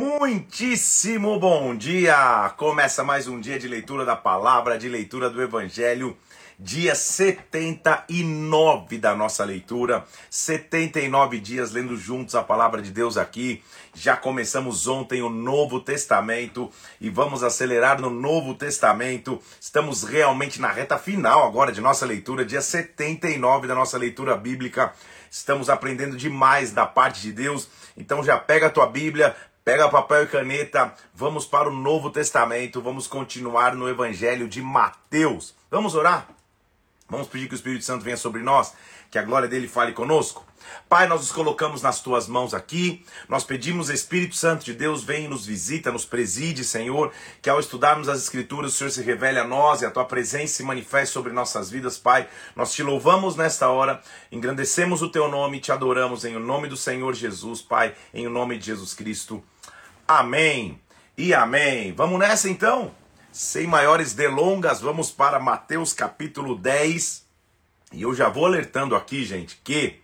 Muitíssimo bom dia! Começa mais um dia de leitura da palavra, de leitura do Evangelho, dia 79 da nossa leitura, 79 dias lendo juntos a palavra de Deus aqui. Já começamos ontem o Novo Testamento e vamos acelerar no Novo Testamento. Estamos realmente na reta final agora de nossa leitura, dia 79 da nossa leitura bíblica. Estamos aprendendo demais da parte de Deus. Então já pega a tua Bíblia, Pega papel e caneta, vamos para o Novo Testamento, vamos continuar no Evangelho de Mateus. Vamos orar? Vamos pedir que o Espírito Santo venha sobre nós, que a glória dele fale conosco. Pai, nós nos colocamos nas tuas mãos aqui. Nós pedimos, Espírito Santo de Deus, vem e nos visita, nos preside, Senhor. Que ao estudarmos as Escrituras, o Senhor se revele a nós e a tua presença se manifeste sobre nossas vidas, Pai. Nós te louvamos nesta hora, engrandecemos o teu nome, te adoramos em o nome do Senhor Jesus, Pai, em o nome de Jesus Cristo. Amém e amém. Vamos nessa então? Sem maiores delongas, vamos para Mateus capítulo 10. E eu já vou alertando aqui, gente, que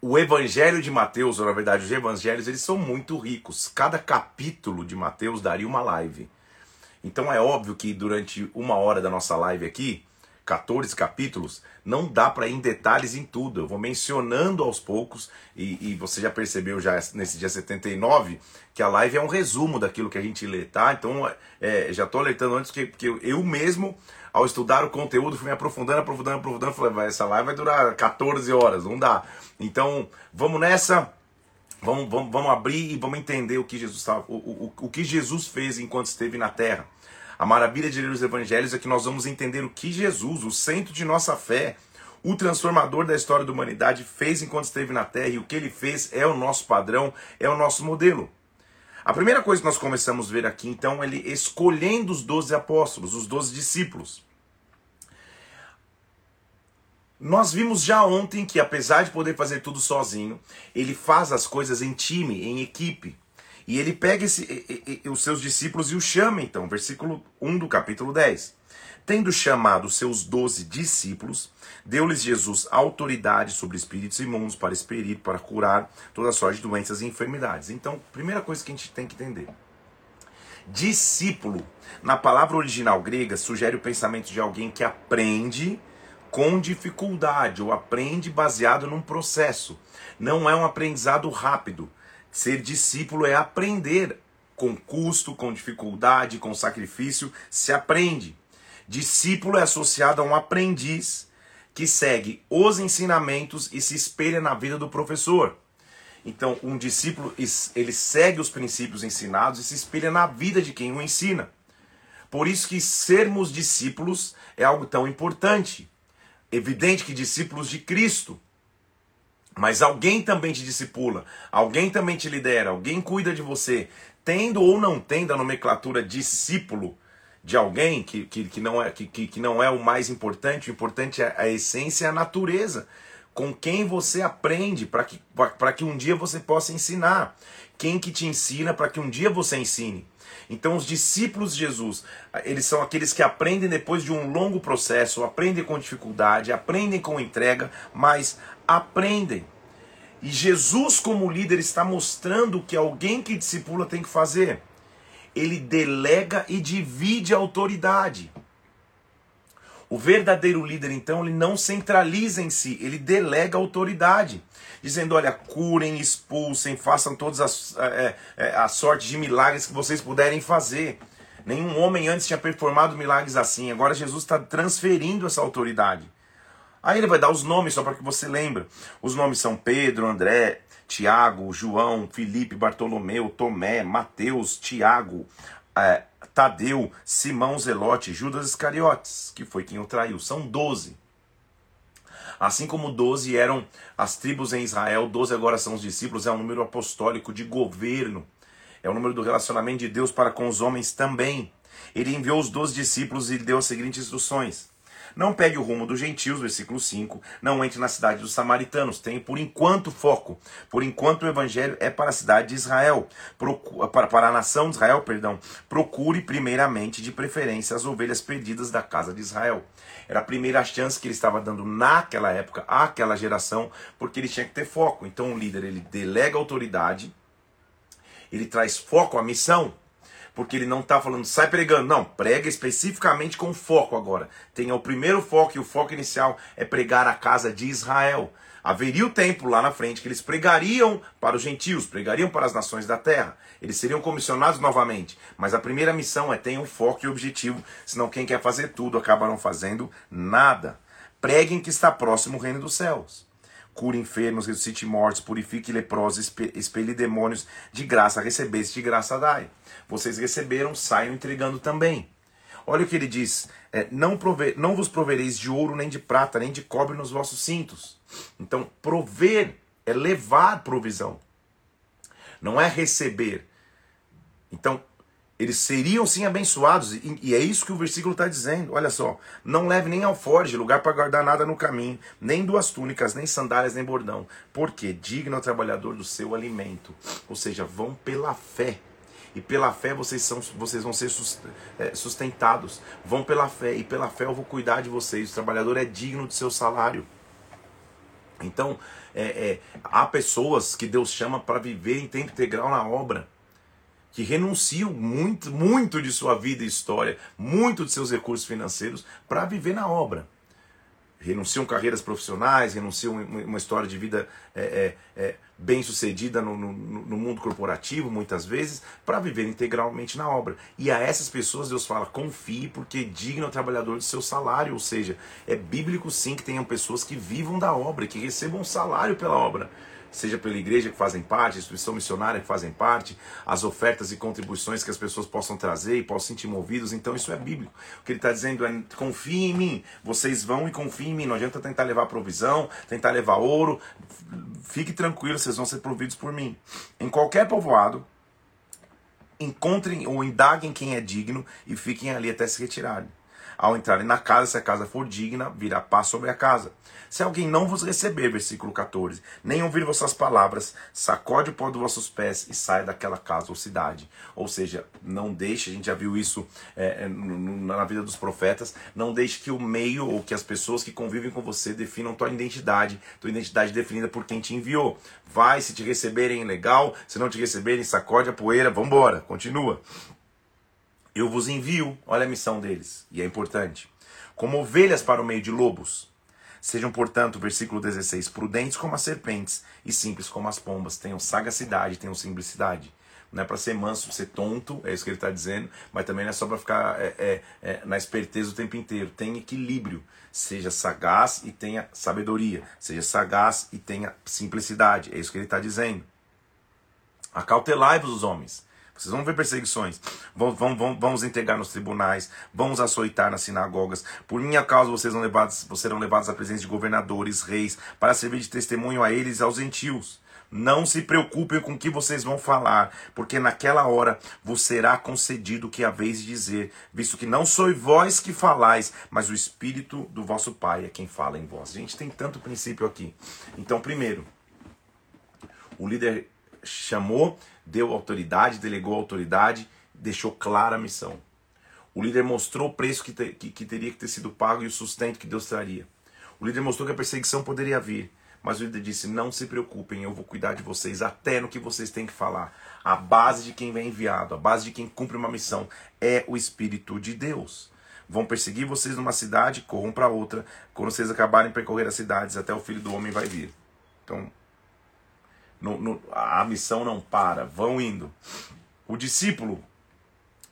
o evangelho de Mateus, ou na verdade os evangelhos, eles são muito ricos. Cada capítulo de Mateus daria uma live. Então é óbvio que durante uma hora da nossa live aqui, 14 capítulos, não dá para ir em detalhes em tudo. Eu vou mencionando aos poucos, e, e, você já percebeu já nesse dia 79 que a live é um resumo daquilo que a gente lê, tá? Então é, já estou alertando antes que, que eu mesmo, ao estudar o conteúdo, fui me aprofundando, aprofundando, aprofundando, falei, essa live vai durar 14 horas, não dá. Então vamos nessa. Vamos, vamos, vamos abrir e vamos entender o que Jesus o, o, o que Jesus fez enquanto esteve na terra. A maravilha de ler os evangelhos é que nós vamos entender o que Jesus, o centro de nossa fé, o transformador da história da humanidade, fez enquanto esteve na terra e o que ele fez é o nosso padrão, é o nosso modelo. A primeira coisa que nós começamos a ver aqui, então, é ele escolhendo os doze apóstolos, os doze discípulos. Nós vimos já ontem que, apesar de poder fazer tudo sozinho, ele faz as coisas em time, em equipe. E ele pega esse, e, e, os seus discípulos e os chama, então, versículo 1 do capítulo 10. Tendo chamado seus doze discípulos, deu-lhes Jesus autoridade sobre espíritos imundos para experir, para curar toda sorte de doenças e enfermidades. Então, primeira coisa que a gente tem que entender. Discípulo, na palavra original grega, sugere o pensamento de alguém que aprende com dificuldade ou aprende baseado num processo. Não é um aprendizado rápido, Ser discípulo é aprender com custo, com dificuldade, com sacrifício, se aprende. Discípulo é associado a um aprendiz que segue os ensinamentos e se espelha na vida do professor. Então, um discípulo, ele segue os princípios ensinados e se espelha na vida de quem o ensina. Por isso que sermos discípulos é algo tão importante. Evidente que discípulos de Cristo mas alguém também te discipula, alguém também te lidera, alguém cuida de você, tendo ou não tendo a nomenclatura discípulo de alguém que, que, que, não, é, que, que não é o mais importante, o importante é a essência e a natureza. Com quem você aprende para que, que um dia você possa ensinar. Quem que te ensina para que um dia você ensine. Então, os discípulos de Jesus, eles são aqueles que aprendem depois de um longo processo, aprendem com dificuldade, aprendem com entrega, mas aprendem. E Jesus, como líder, está mostrando que alguém que discipula tem que fazer. Ele delega e divide a autoridade. O verdadeiro líder, então, ele não centraliza em si, ele delega autoridade, dizendo: olha, curem, expulsem, façam todas as é, é, a sorte de milagres que vocês puderem fazer. Nenhum homem antes tinha performado milagres assim. Agora Jesus está transferindo essa autoridade. Aí ele vai dar os nomes só para que você lembre. Os nomes são Pedro, André, Tiago, João, Felipe, Bartolomeu, Tomé, Mateus, Tiago, é, Tadeu, Simão Zelote, Judas Iscariotes, que foi quem o traiu. São doze. Assim como doze eram as tribos em Israel, doze agora são os discípulos, é um número apostólico de governo. É o número do relacionamento de Deus para com os homens também. Ele enviou os doze discípulos e deu as seguintes instruções. Não pegue o rumo dos gentios, versículo 5. Não entre na cidade dos samaritanos. Tem por enquanto foco. Por enquanto o evangelho é para a cidade de Israel. para, para a nação de Israel, perdão. Procure primeiramente, de preferência, as ovelhas perdidas da casa de Israel. Era a primeira chance que ele estava dando naquela época, àquela geração, porque ele tinha que ter foco. Então o líder ele delega autoridade, ele traz foco à missão porque ele não está falando sai pregando, não, prega especificamente com foco agora. Tenha o primeiro foco e o foco inicial é pregar a casa de Israel. Haveria o tempo lá na frente que eles pregariam para os gentios, pregariam para as nações da terra. Eles seriam comissionados novamente. Mas a primeira missão é tenham foco e objetivo, senão quem quer fazer tudo acaba não fazendo nada. Preguem que está próximo o reino dos céus cure enfermos, ressuscite mortos, purifique leprosos, expele demônios, de graça recebeste, de graça dai. Vocês receberam, saiam entregando também. Olha o que ele diz: é, não, não vos provereis de ouro, nem de prata, nem de cobre nos vossos cintos. Então, prover é levar provisão, não é receber. Então, eles seriam sim abençoados, e, e é isso que o versículo está dizendo. Olha só: não leve nem alforge, lugar para guardar nada no caminho, nem duas túnicas, nem sandálias, nem bordão, porque digno é o trabalhador do seu alimento. Ou seja, vão pela fé. E pela fé vocês, são, vocês vão ser é, sustentados. Vão pela fé, e pela fé eu vou cuidar de vocês. O trabalhador é digno do seu salário. Então, é, é, há pessoas que Deus chama para viver em tempo integral na obra que renunciam muito, muito de sua vida e história, muito de seus recursos financeiros para viver na obra. Renunciam carreiras profissionais, renunciam uma história de vida é, é, é, bem sucedida no, no, no, mundo corporativo, muitas vezes, para viver integralmente na obra. E a essas pessoas Deus fala: confie, porque digno é o trabalhador do seu salário. Ou seja, é bíblico sim que tenham pessoas que vivam da obra, que recebam um salário pela obra seja pela igreja que fazem parte, instituição missionária que fazem parte, as ofertas e contribuições que as pessoas possam trazer e possam sentir movidos. Então isso é bíblico. O que ele está dizendo é: confiem em mim, vocês vão e confiem em mim. Não adianta tentar levar provisão, tentar levar ouro. Fique tranquilo, vocês vão ser providos por mim. Em qualquer povoado, encontrem ou indaguem quem é digno e fiquem ali até se retirarem. Ao entrarem na casa, se a casa for digna, virá paz sobre a casa. Se alguém não vos receber, versículo 14, nem ouvir vossas palavras, sacode o pó dos vossos pés e saia daquela casa ou cidade. Ou seja, não deixe, a gente já viu isso é, é na vida dos profetas, não deixe que o meio ou que as pessoas que convivem com você definam tua identidade, tua identidade definida por quem te enviou. Vai, se te receberem, legal, se não te receberem, sacode a poeira, vambora, continua. Eu vos envio, olha a missão deles, e é importante, como ovelhas para o meio de lobos. Sejam, portanto, versículo 16, prudentes como as serpentes e simples como as pombas. Tenham sagacidade, tenham simplicidade. Não é para ser manso, ser tonto, é isso que ele está dizendo, mas também não é só para ficar é, é, é, na esperteza o tempo inteiro. Tem equilíbrio. Seja sagaz e tenha sabedoria. Seja sagaz e tenha simplicidade. É isso que ele está dizendo. Acautelai-vos os homens vocês vão ver perseguições. Vão, vão, vão, vamos entregar nos tribunais. Vamos açoitar nas sinagogas. Por minha causa vocês serão levados, serão levados à presença de governadores, reis, para servir de testemunho a eles e aos gentios. Não se preocupem com o que vocês vão falar, porque naquela hora vos será concedido o que haveis de dizer, visto que não sois vós que falais, mas o Espírito do vosso Pai é quem fala em vós. A gente tem tanto princípio aqui. Então, primeiro, o líder chamou deu autoridade, delegou autoridade, deixou clara a missão. O líder mostrou o preço que, te, que, que teria que ter sido pago e o sustento que Deus traria. O líder mostrou que a perseguição poderia vir, mas o líder disse: Não se preocupem, eu vou cuidar de vocês até no que vocês têm que falar. A base de quem vem enviado, a base de quem cumpre uma missão é o Espírito de Deus. Vão perseguir vocês numa cidade, corram para outra. Quando vocês acabarem percorrer as cidades, até o filho do homem vai vir. Então, no, no, a missão não para, vão indo. O discípulo,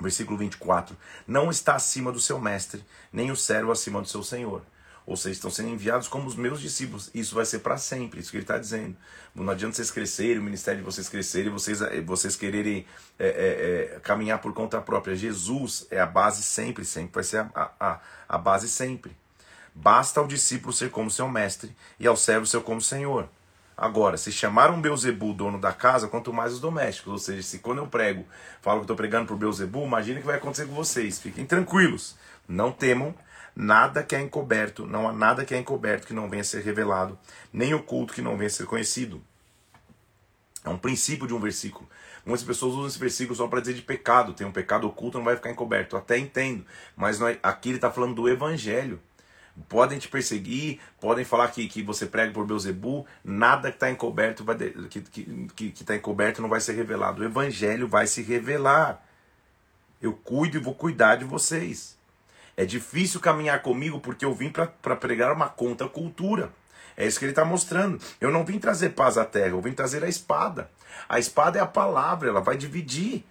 versículo 24, não está acima do seu mestre, nem o servo acima do seu senhor. Ou seja, estão sendo enviados como os meus discípulos. Isso vai ser para sempre, isso que ele está dizendo. Não adianta vocês crescerem, o ministério de vocês crescerem, vocês, eh, vocês quererem é, é, é, caminhar por conta própria. Jesus é a base sempre, sempre vai ser a, a, a base sempre. Basta ao discípulo ser como seu mestre e ao servo ser como senhor. Agora, se chamaram Beuzebu dono da casa, quanto mais os domésticos. Ou seja, se quando eu prego, falo que estou pregando por Beuzebu, imagine o que vai acontecer com vocês. Fiquem tranquilos, não temam, nada que é encoberto, não há nada que é encoberto que não venha a ser revelado, nem oculto que não venha a ser conhecido. É um princípio de um versículo. Muitas pessoas usam esse versículo só para dizer de pecado. Tem um pecado oculto, não vai ficar encoberto. Eu até entendo. Mas é, aqui ele está falando do evangelho. Podem te perseguir, podem falar que, que você prega por Beuzebu, nada que está encoberto vai que que que está encoberto não vai ser revelado. O evangelho vai se revelar. Eu cuido e vou cuidar de vocês. É difícil caminhar comigo porque eu vim para pregar uma contracultura. É isso que ele está mostrando. Eu não vim trazer paz à terra, eu vim trazer a espada. A espada é a palavra, ela vai dividir.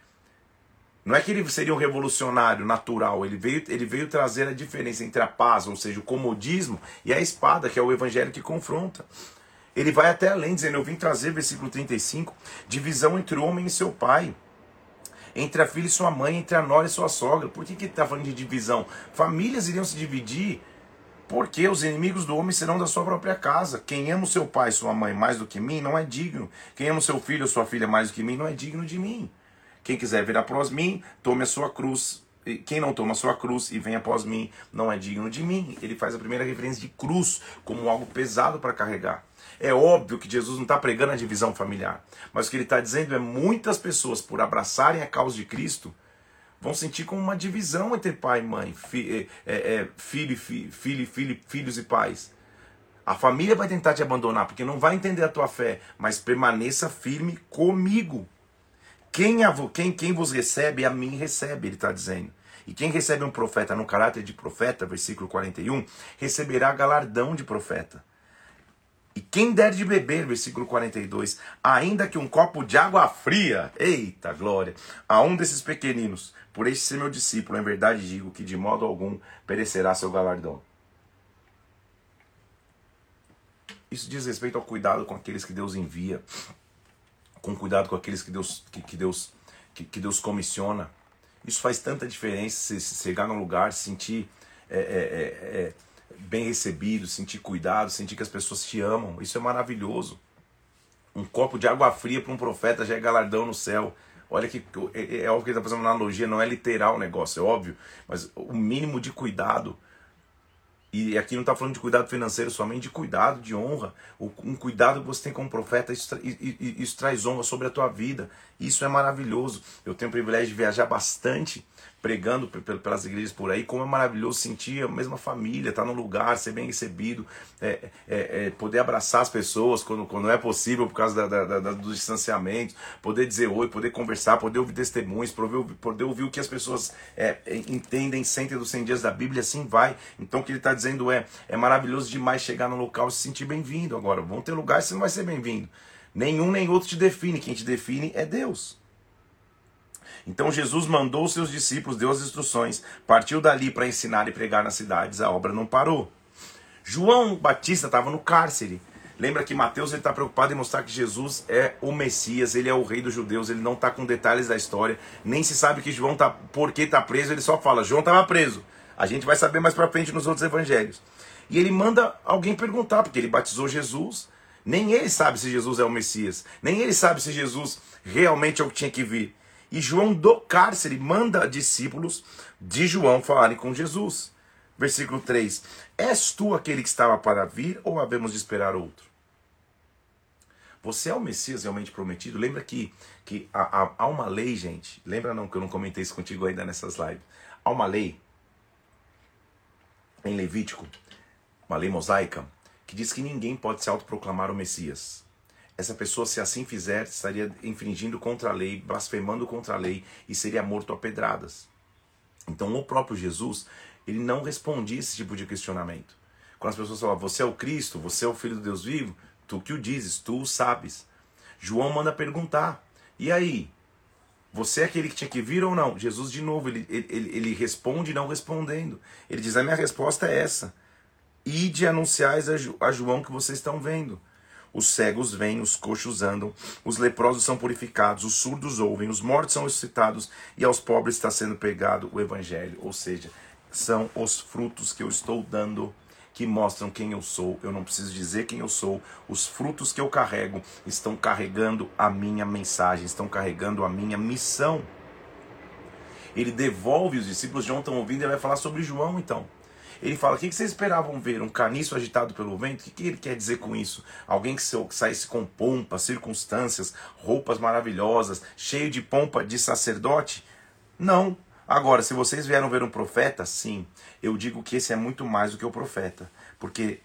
Não é que ele seria um revolucionário natural, ele veio, ele veio trazer a diferença entre a paz, ou seja, o comodismo, e a espada, que é o evangelho que confronta. Ele vai até além, dizendo: Eu vim trazer, versículo 35, divisão entre o homem e seu pai, entre a filha e sua mãe, entre a nora e sua sogra. Por que, que ele está falando de divisão? Famílias iriam se dividir porque os inimigos do homem serão da sua própria casa. Quem ama o seu pai e sua mãe mais do que mim não é digno. Quem ama o seu filho ou sua filha mais do que mim não é digno de mim. Quem quiser vir após mim, tome a sua cruz. Quem não toma a sua cruz e vem após mim não é digno de mim. Ele faz a primeira referência de cruz como algo pesado para carregar. É óbvio que Jesus não está pregando a divisão familiar, mas o que ele está dizendo é muitas pessoas, por abraçarem a causa de Cristo, vão sentir como uma divisão entre pai e mãe, fi, é, é, filho, fi, filho, filho, filhos e pais. A família vai tentar te abandonar porque não vai entender a tua fé, mas permaneça firme comigo. Quem, quem, quem vos recebe, a mim recebe, ele está dizendo. E quem recebe um profeta no caráter de profeta, versículo 41, receberá galardão de profeta. E quem der de beber, versículo 42, ainda que um copo de água fria, eita glória, a um desses pequeninos, por este ser meu discípulo, em verdade digo que de modo algum perecerá seu galardão. Isso diz respeito ao cuidado com aqueles que Deus envia, com cuidado com aqueles que Deus, que, que Deus, que, que, Deus comissiona. Isso faz tanta diferença, se, se chegar num lugar, sentir é, é, é, é bem recebido, sentir cuidado, sentir que as pessoas te amam. Isso é maravilhoso. Um copo de água fria para um profeta já é galardão no céu. Olha que é, é, é óbvio que ele está fazendo uma analogia, não é literal o negócio, é óbvio, mas o mínimo de cuidado. E aqui não está falando de cuidado financeiro somente, de cuidado, de honra. Um cuidado que você tem como profeta, isso, isso traz honra sobre a tua vida. Isso é maravilhoso. Eu tenho o privilégio de viajar bastante pregando pelas igrejas por aí, como é maravilhoso sentir a mesma família, estar tá no lugar, ser bem recebido, é, é, é, poder abraçar as pessoas quando, quando é possível por causa da, da, da, do distanciamento, poder dizer oi, poder conversar, poder ouvir testemunhos, poder poder ouvir o que as pessoas é, entendem, sentem dos 100 dias da Bíblia, assim vai. Então o que ele está dizendo é, é maravilhoso demais chegar no local e se sentir bem-vindo. Agora, vão ter lugares que você não vai ser bem-vindo. Nenhum nem outro te define, quem te define é Deus. Então Jesus mandou os seus discípulos, deu as instruções, partiu dali para ensinar e pregar nas cidades, a obra não parou. João Batista estava no cárcere. Lembra que Mateus está preocupado em mostrar que Jesus é o Messias, ele é o rei dos judeus, ele não está com detalhes da história, nem se sabe que João tá por que está preso, ele só fala, João estava preso. A gente vai saber mais para frente nos outros evangelhos. E ele manda alguém perguntar, porque ele batizou Jesus, nem ele sabe se Jesus é o Messias, nem ele sabe se Jesus realmente é o que tinha que vir. E João do cárcere manda discípulos de João falarem com Jesus. Versículo 3: És tu aquele que estava para vir ou havemos de esperar outro? Você é o Messias realmente prometido? Lembra que, que há, há, há uma lei, gente. Lembra não que eu não comentei isso contigo ainda nessas lives. Há uma lei em Levítico, uma lei mosaica, que diz que ninguém pode se autoproclamar o Messias essa pessoa, se assim fizer, estaria infringindo contra a lei, blasfemando contra a lei e seria morto a pedradas. Então, o próprio Jesus, ele não respondia esse tipo de questionamento. Quando as pessoas falavam, você é o Cristo, você é o Filho do Deus vivo, tu que o dizes, tu o sabes. João manda perguntar, e aí? Você é aquele que tinha que vir ou não? Jesus, de novo, ele, ele, ele responde não respondendo. Ele diz: A minha resposta é essa. Ide anunciais a João que vocês estão vendo. Os cegos vêm, os coxos andam, os leprosos são purificados, os surdos ouvem, os mortos são ressuscitados e aos pobres está sendo pregado o evangelho. Ou seja, são os frutos que eu estou dando que mostram quem eu sou. Eu não preciso dizer quem eu sou. Os frutos que eu carrego estão carregando a minha mensagem, estão carregando a minha missão. Ele devolve os discípulos, João estão ouvindo, ele vai falar sobre João então. Ele fala: o que vocês esperavam ver? Um caniço agitado pelo vento? O que ele quer dizer com isso? Alguém que saísse com pompa, circunstâncias, roupas maravilhosas, cheio de pompa de sacerdote? Não. Agora, se vocês vieram ver um profeta, sim, eu digo que esse é muito mais do que o profeta, porque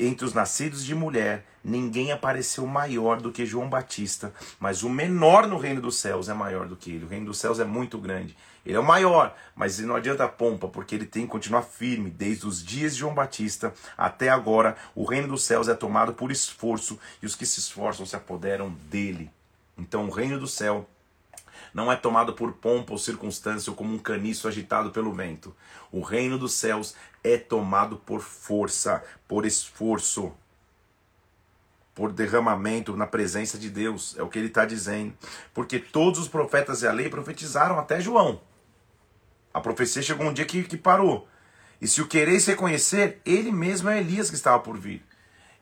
entre os nascidos de mulher, ninguém apareceu maior do que João Batista, mas o menor no reino dos céus é maior do que ele. O reino dos céus é muito grande. Ele é o maior, mas não adianta pompa, porque ele tem que continuar firme desde os dias de João Batista até agora. O reino dos céus é tomado por esforço e os que se esforçam se apoderam dele. Então, o reino do céu não é tomado por pompa ou circunstância ou como um caniço agitado pelo vento. O reino dos céus é tomado por força, por esforço, por derramamento na presença de Deus. É o que ele está dizendo. Porque todos os profetas e a lei profetizaram até João. A profecia chegou um dia que, que parou. E se o quereis reconhecer, ele mesmo é Elias que estava por vir.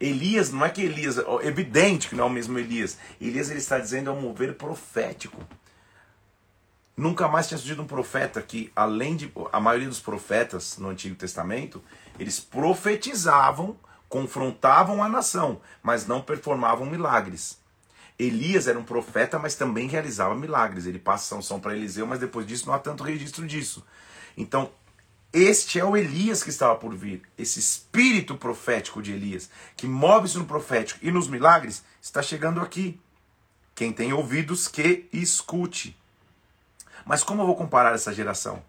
Elias, não é que Elias, é evidente que não é o mesmo Elias. Elias ele está dizendo é um mover profético. Nunca mais tinha surgido um profeta que, além de. A maioria dos profetas no Antigo Testamento, eles profetizavam, confrontavam a nação, mas não performavam milagres. Elias era um profeta, mas também realizava milagres. Ele passa sanção para Eliseu, mas depois disso não há tanto registro disso. Então, este é o Elias que estava por vir. Esse espírito profético de Elias, que move-se no profético e nos milagres, está chegando aqui. Quem tem ouvidos, que escute. Mas como eu vou comparar essa geração?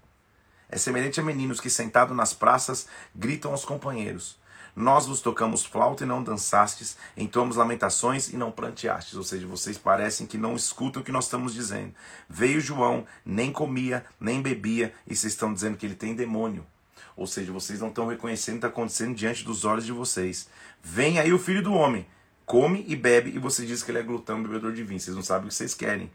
É semelhante a meninos que, sentados nas praças, gritam aos companheiros: Nós vos tocamos flauta e não dançastes, entoamos lamentações e não planteastes. Ou seja, vocês parecem que não escutam o que nós estamos dizendo. Veio João, nem comia, nem bebia, e vocês estão dizendo que ele tem demônio. Ou seja, vocês não estão reconhecendo o que está acontecendo diante dos olhos de vocês. Vem aí o filho do homem, come e bebe, e você diz que ele é glutão, bebedor de vinho. Vocês não sabem o que vocês querem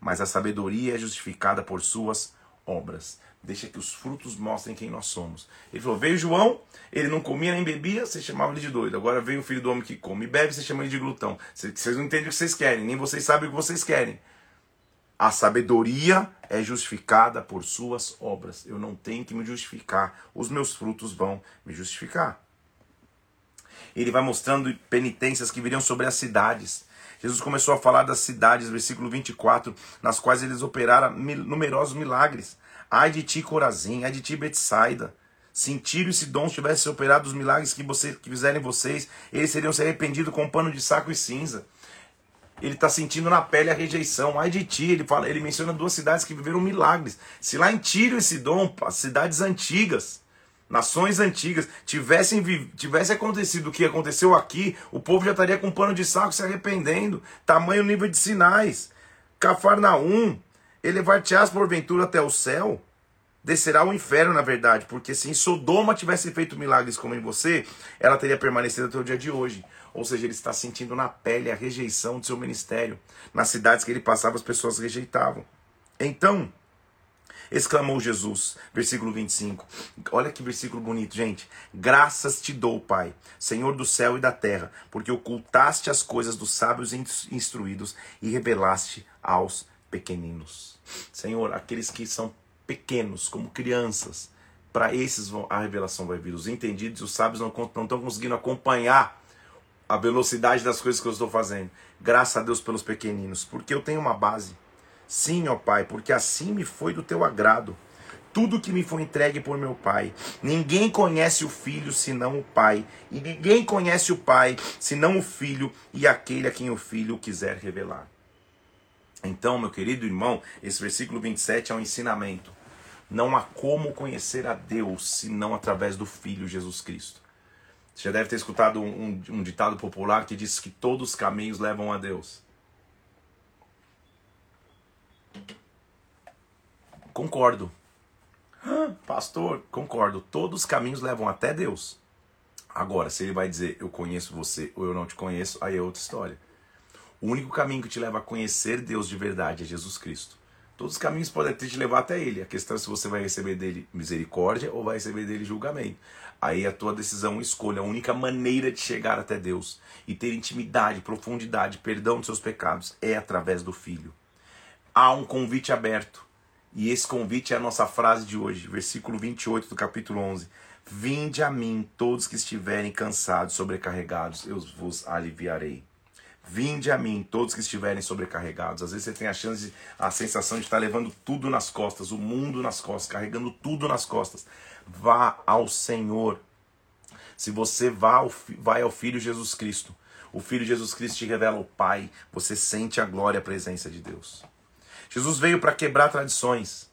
mas a sabedoria é justificada por suas obras. Deixa que os frutos mostrem quem nós somos. Ele falou: veio João, ele não comia nem bebia, você chamava ele de doido. Agora veio o filho do homem que come e bebe, você chama ele de glutão. Vocês não entendem o que vocês querem, nem vocês sabem o que vocês querem. A sabedoria é justificada por suas obras. Eu não tenho que me justificar, os meus frutos vão me justificar. Ele vai mostrando penitências que viriam sobre as cidades. Jesus começou a falar das cidades, versículo 24, nas quais eles operaram numerosos milagres. Ai de ti, Corazim, ai de ti, Betsaida. Se em Tiro e Sidom tivessem operado os milagres que, você, que fizerem vocês, eles seriam se arrependidos com um pano de saco e cinza. Ele está sentindo na pele a rejeição. Ai de ti, ele, fala, ele menciona duas cidades que viveram milagres. Se lá em Tiro e Sidom, as cidades antigas, nações antigas tivessem tivesse acontecido o que aconteceu aqui, o povo já estaria com pano de saco se arrependendo. Tamanho nível de sinais. Cafarnaum, elevar-te-ás porventura até o céu? Descerá ao inferno, na verdade, porque se em Sodoma tivesse feito milagres como em você, ela teria permanecido até o dia de hoje. Ou seja, ele está sentindo na pele a rejeição do seu ministério. Nas cidades que ele passava, as pessoas rejeitavam. Então, exclamou Jesus. Versículo 25. Olha que versículo bonito, gente. Graças te dou, Pai, Senhor do céu e da terra, porque ocultaste as coisas dos sábios instruídos e revelaste aos pequeninos. Senhor, aqueles que são pequenos, como crianças, para esses a revelação vai vir. Os entendidos e os sábios não, não estão conseguindo acompanhar a velocidade das coisas que eu estou fazendo. Graças a Deus pelos pequeninos, porque eu tenho uma base. Sim, ó Pai, porque assim me foi do teu agrado. Tudo que me foi entregue por meu Pai. Ninguém conhece o Filho senão o Pai. E ninguém conhece o Pai senão o Filho e aquele a quem o Filho quiser revelar. Então, meu querido irmão, esse versículo 27 é um ensinamento. Não há como conhecer a Deus senão através do Filho Jesus Cristo. Você já deve ter escutado um, um, ditado popular que diz que todos os caminhos levam a Deus. Concordo. Pastor, concordo. Todos os caminhos levam até Deus. Agora, se ele vai dizer eu conheço você ou eu não te conheço, aí é outra história. O único caminho que te leva a conhecer Deus de verdade é Jesus Cristo. Todos os caminhos podem te levar até Ele. A questão é se você vai receber dele misericórdia ou vai receber dele julgamento. Aí a tua decisão escolha a única maneira de chegar até Deus e ter intimidade, profundidade, perdão dos seus pecados é através do Filho. Há um convite aberto. E esse convite é a nossa frase de hoje, versículo 28 do capítulo 11. Vinde a mim, todos que estiverem cansados, sobrecarregados, eu vos aliviarei. Vinde a mim, todos que estiverem sobrecarregados. Às vezes você tem a chance, a sensação de estar levando tudo nas costas, o mundo nas costas, carregando tudo nas costas. Vá ao Senhor. Se você vá ao, vai ao Filho Jesus Cristo, o Filho Jesus Cristo te revela o Pai, você sente a glória a presença de Deus. Jesus veio para quebrar tradições.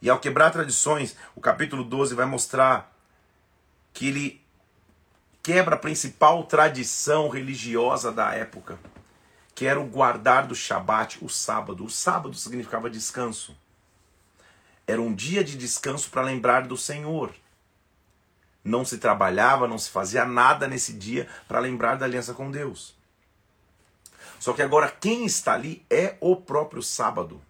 E ao quebrar tradições, o capítulo 12 vai mostrar que ele quebra a principal tradição religiosa da época, que era o guardar do Shabat, o sábado. O sábado significava descanso. Era um dia de descanso para lembrar do Senhor. Não se trabalhava, não se fazia nada nesse dia para lembrar da aliança com Deus. Só que agora quem está ali é o próprio sábado.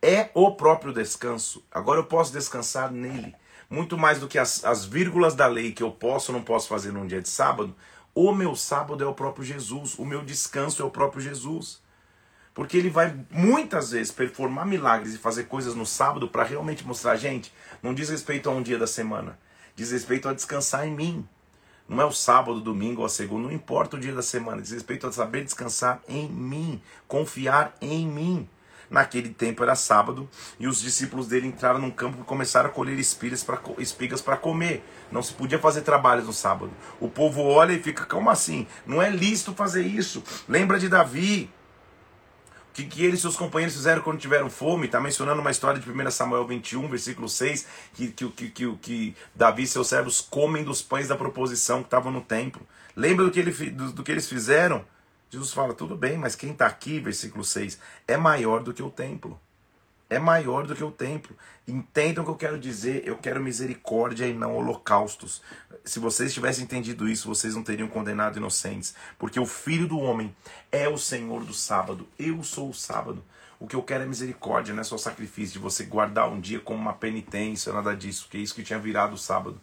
É o próprio descanso. Agora eu posso descansar nele muito mais do que as, as vírgulas da lei que eu posso ou não posso fazer num dia de sábado, o meu sábado é o próprio Jesus, o meu descanso é o próprio Jesus. Porque ele vai muitas vezes performar milagres e fazer coisas no sábado para realmente mostrar, gente, não diz respeito a um dia da semana, diz respeito a descansar em mim. Não é o sábado, domingo ou a segunda, não importa o dia da semana, diz respeito a saber descansar em mim, confiar em mim. Naquele tempo era sábado e os discípulos dele entraram num campo e começaram a colher espigas para comer. Não se podia fazer trabalhos no sábado. O povo olha e fica, como assim? Não é lícito fazer isso. Lembra de Davi. Que, que ele e seus companheiros fizeram quando tiveram fome? Está mencionando uma história de 1 Samuel 21, versículo 6, que, que, que, que, que Davi e seus servos comem dos pães da proposição que estavam no templo. Lembra do que, ele, do, do que eles fizeram? Jesus fala, tudo bem, mas quem está aqui, versículo 6, é maior do que o templo. É maior do que o templo. Entendam o que eu quero dizer. Eu quero misericórdia e não holocaustos. Se vocês tivessem entendido isso, vocês não teriam condenado inocentes. Porque o Filho do Homem é o Senhor do sábado. Eu sou o sábado. O que eu quero é misericórdia, não é só sacrifício, de você guardar um dia como uma penitência, nada disso. Que é isso que tinha virado o sábado.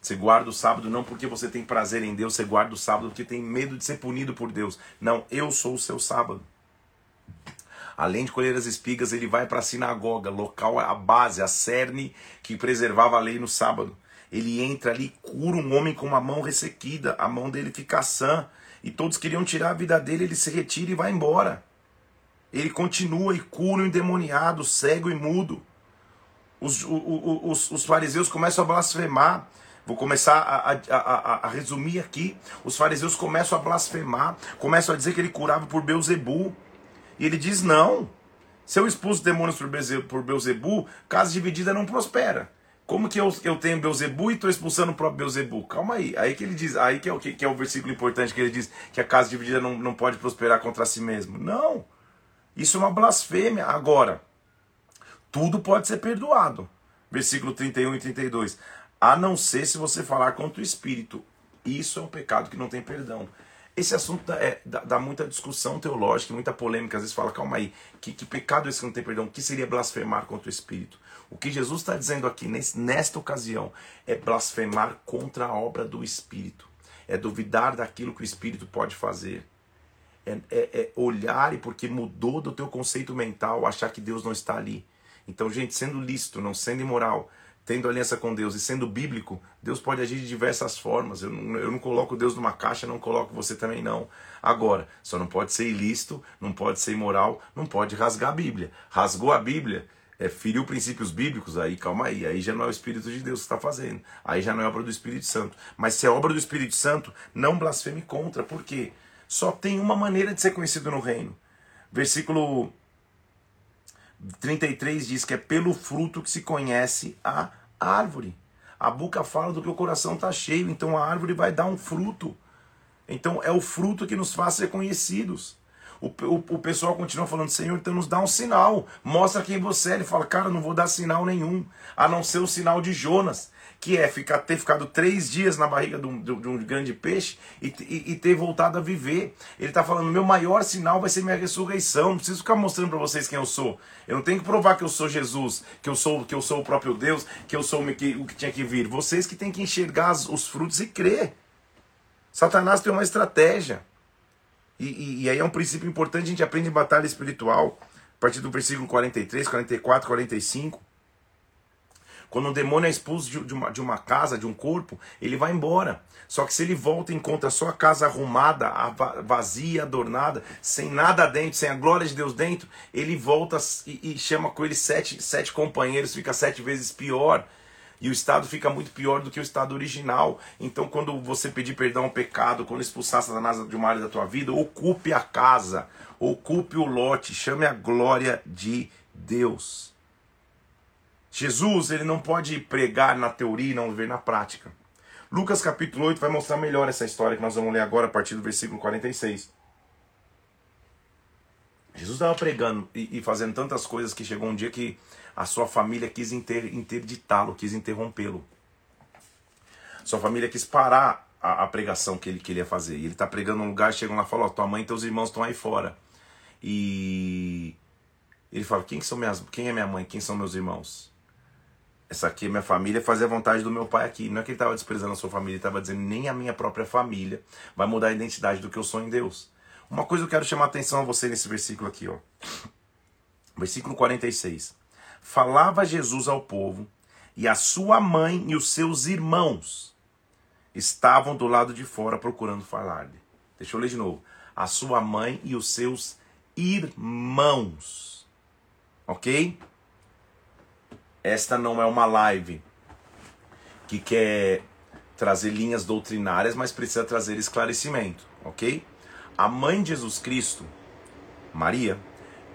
Você guarda o sábado não porque você tem prazer em Deus, você guarda o sábado porque tem medo de ser punido por Deus. Não, eu sou o seu sábado. Além de colher as espigas, ele vai para a sinagoga, local, a base, a cerne que preservava a lei no sábado. Ele entra ali, cura um homem com uma mão ressequida, a mão dele fica sã, e todos queriam tirar a vida dele, ele se retira e vai embora. Ele continua e cura o endemoniado, cego e mudo. Os, os, os, fariseus começam a blasfemar. Vou começar a, a, a, a, resumir aqui. Os fariseus começam a blasfemar, começam a dizer que ele curava por Beuzebu. E ele diz: não. Se eu expulso demônios por, Beuzebu, por Beuzebu, casa dividida não prospera. Como que eu, eu tenho Beuzebu e estou expulsando o próprio Beuzebu? Calma aí. Aí que ele diz, aí que é o, que, que é o versículo importante que ele diz que a casa dividida não, não pode prosperar contra si mesmo. Não. Isso é uma blasfêmia. Agora, tudo pode ser perdoado. Versículo 31 e 32 a não ser se você falar contra o espírito. Isso é um pecado que não tem perdão. Esse assunto é, dá, dá, muita discussão teológica, muita polêmica. Às vezes fala, calma aí, que, que pecado é esse que não tem perdão? O que seria blasfemar contra o Espírito? O que Jesus está dizendo aqui, nesse, nesta ocasião, é blasfemar contra a obra do Espírito. É duvidar daquilo que o Espírito pode fazer. É, é, é olhar e porque mudou do teu conceito mental, achar que Deus não está ali. Então, gente, sendo lícito, não sendo imoral, tendo aliança com Deus e sendo bíblico, Deus pode agir de diversas formas. Eu não, eu não coloco Deus numa caixa, não coloco você também não. Agora, só não pode ser ilícito, não pode ser imoral, não pode rasgar a Bíblia. Rasgou a Bíblia, é, feriu princípios bíblicos, aí calma aí, aí já não é o Espírito de Deus que está fazendo, aí já não é obra do Espírito Santo. Mas se é obra do Espírito Santo, não blasfeme contra, por quê? Só tem uma maneira de ser conhecido no reino. Versículo 33 diz que é pelo fruto que se conhece a árvore. A boca fala do que o coração está cheio, então a árvore vai dar um fruto. Então é o fruto que nos faz ser conhecidos. O, o, o pessoal continua falando, Senhor, então nos dá um sinal, mostra quem você é. Ele fala, cara, não vou dar sinal nenhum, a não ser o sinal de Jonas que é ficar, ter ficado três dias na barriga de um, de um grande peixe e, e, e, ter voltado a viver. Ele está falando: meu maior sinal vai ser minha ressurreição. Não preciso ficar mostrando para vocês quem eu sou. Eu não tenho que provar que eu sou Jesus, que eu sou, que eu sou o próprio Deus, que eu sou o que, o que tinha que vir. Vocês que têm que enxergar os frutos e crer. Satanás tem uma estratégia. E, e, e aí é um princípio importante, a gente aprende em batalha espiritual, a partir do versículo 43, 44, 45. Quando um demônio é expulso de, uma, de uma casa, de um corpo, ele vai embora. Só que se ele volta e encontra a sua casa arrumada, vazia, adornada, sem nada dentro, sem a glória de Deus dentro, ele volta e, e chama com ele sete, sete companheiros, fica sete vezes pior. E o estado fica muito pior do que o estado original. Então, quando você pedir perdão ao pecado, quando expulsar Satanás de uma área da tua vida, ocupe a casa, ocupe o lote, chame a glória de Deus. Jesus, ele não pode pregar na teoria e não viver na prática. Lucas capítulo 8 vai mostrar melhor essa história que nós vamos ler agora a partir do versículo 46. Jesus estava pregando e, e, fazendo tantas coisas que chegou um dia que a sua família quis inter, interditá-lo, quis interrompê-lo. Sua família quis parar a, a, pregação que ele queria fazer. E ele está pregando num lugar, chegam lá e falam: oh, tua mãe e teus irmãos estão aí fora. E ele fala: quem, são minhas, quem é minha mãe? Quem são meus irmãos? Essa aqui é minha família, fazer a vontade do meu pai aqui. Não é que ele estava desprezando a sua família, ele estava dizendo: nem a minha própria família vai mudar a identidade do que eu sou em Deus. Uma coisa eu quero chamar a atenção a você nesse versículo aqui, ó. Versículo 46. Falava Jesus ao povo, e a sua mãe e os seus irmãos estavam do lado de fora procurando falar-lhe. Deixa eu ler de novo. A sua mãe e os seus irmãos. Ok? Esta não é uma live que quer trazer linhas doutrinárias, mas precisa trazer esclarecimento, ok? A mãe de Jesus Cristo, Maria,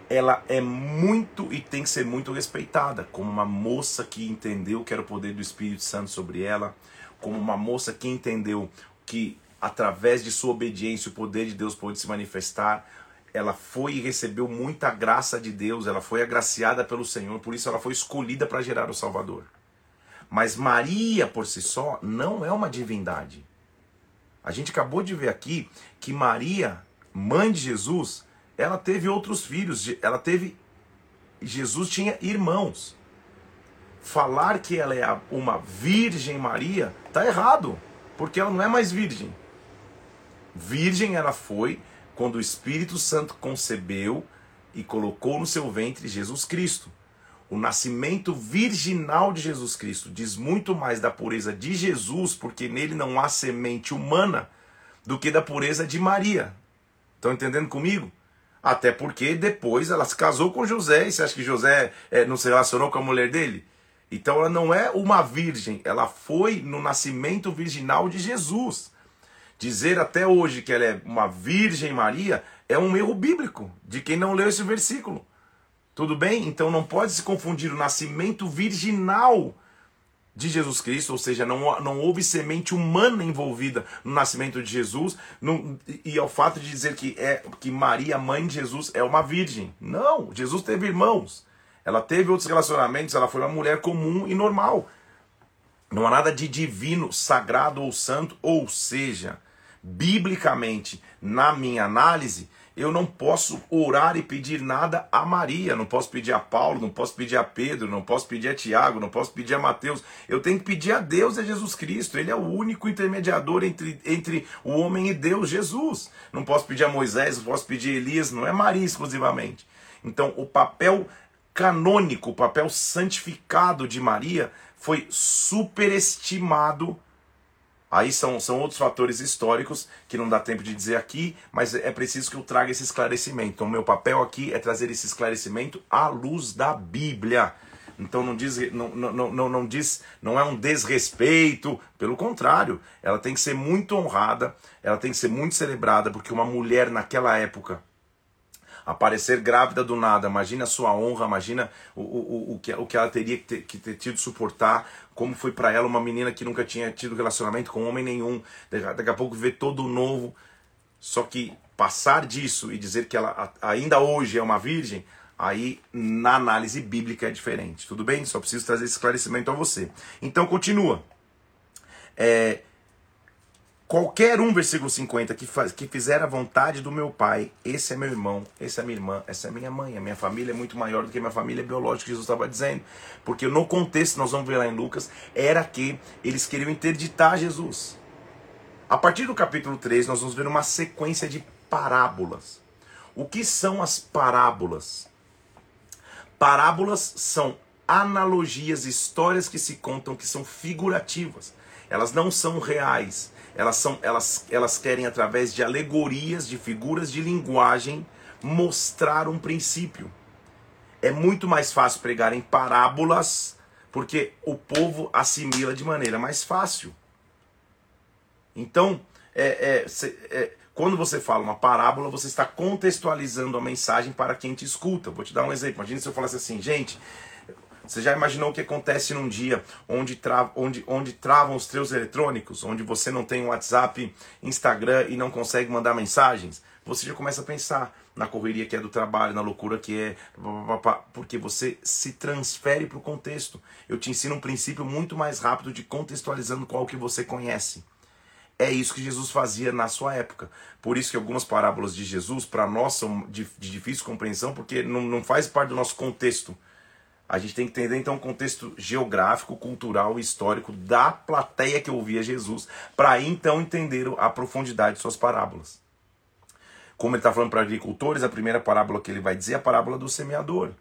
ela é muito e tem que ser muito respeitada, como uma moça que entendeu que era o poder do Espírito Santo sobre ela, como uma moça que entendeu que através de sua obediência o poder de Deus pode se manifestar. Ela foi e recebeu muita graça de Deus, ela foi agraciada pelo Senhor, por isso ela foi escolhida para gerar o Salvador. Mas Maria por si só não é uma divindade. A gente acabou de ver aqui que Maria, mãe de Jesus, ela teve outros filhos, ela teve Jesus tinha irmãos. Falar que ela é uma virgem Maria tá errado, porque ela não é mais virgem. Virgem ela foi quando o Espírito Santo concebeu e colocou no seu ventre Jesus Cristo. O nascimento virginal de Jesus Cristo diz muito mais da pureza de Jesus, porque nele não há semente humana, do que da pureza de Maria. Estão entendendo comigo? Até porque depois ela se casou com José, e você acha que José é, não se relacionou com a mulher dele? Então ela não é uma virgem, ela foi no nascimento virginal de Jesus. Dizer até hoje que ela é uma Virgem Maria é um erro bíblico de quem não leu esse versículo. Tudo bem? Então não pode se confundir o nascimento virginal de Jesus Cristo, ou seja, não, não houve semente humana envolvida no nascimento de Jesus, no, e ao fato de dizer que, é, que Maria, mãe de Jesus, é uma virgem. Não, Jesus teve irmãos, ela teve outros relacionamentos, ela foi uma mulher comum e normal. Não há nada de divino, sagrado ou santo, ou seja, biblicamente, na minha análise, eu não posso orar e pedir nada a Maria, não posso pedir a Paulo, não posso pedir a Pedro, não posso pedir a Tiago, não posso pedir a Mateus. Eu tenho que pedir a Deus, a Jesus Cristo. Ele é o único intermediador entre, entre o homem e Deus, Jesus. Não posso pedir a Moisés, não posso pedir a Elias, não é Maria exclusivamente. Então, o papel canônico, o papel santificado de Maria foi superestimado Aí são, são outros fatores históricos que não dá tempo de dizer aqui, mas é preciso que eu traga esse esclarecimento. Então, meu papel aqui é trazer esse esclarecimento à luz da Bíblia. Então não diz, não, não, não, não diz, não é um desrespeito, pelo contrário, ela tem que ser muito honrada, ela tem que ser muito celebrada, porque uma mulher naquela época aparecer grávida do nada, imagina a sua honra, imagina o, o, o, que, o que ela teria que ter, que ter tido suportar, como foi para ela uma menina que nunca tinha tido relacionamento com homem nenhum, daqui a pouco ver todo novo, só que passar disso e dizer que ela ainda hoje é uma virgem, aí na análise bíblica é diferente, tudo bem? Só preciso trazer esse esclarecimento a você. Então continua. É, Qualquer um, versículo 50, que, faz, que fizer a vontade do meu pai, esse é meu irmão, esse é minha irmã, essa é minha mãe. A minha família é muito maior do que a minha família biológica, Jesus estava dizendo. Porque no contexto, nós vamos ver lá em Lucas, era que eles queriam interditar Jesus. A partir do capítulo 3, nós vamos ver uma sequência de parábolas. O que são as parábolas? Parábolas são analogias, histórias que se contam que são figurativas. Elas não são reais. Elas, são, elas, elas querem, através de alegorias, de figuras de linguagem, mostrar um princípio. É muito mais fácil pregar em parábolas, porque o povo assimila de maneira mais fácil. Então, é, é, cê, é, quando você fala uma parábola, você está contextualizando a mensagem para quem te escuta. Vou te dar um exemplo. Imagina se eu falasse assim, gente, você já imaginou o que acontece num dia onde, tra onde, onde travam os teus eletrônicos, onde você não tem WhatsApp, Instagram e não consegue mandar mensagens? Você já começa a pensar na correria que é do trabalho, na loucura que é, porque você se transfere para o contexto. Eu te ensino um princípio muito mais rápido de contextualizando qual que você conhece. É isso que Jesus fazia na sua época. Por isso que algumas parábolas de Jesus, para nós, são de, de difícil compreensão, porque não, não faz parte do nosso contexto. A gente tem que entender então o contexto geográfico, cultural e histórico da plateia que ouvia Jesus, para então entender a profundidade de suas parábolas. Como ele está falando para agricultores, a primeira parábola que ele vai dizer é a parábola do semeador.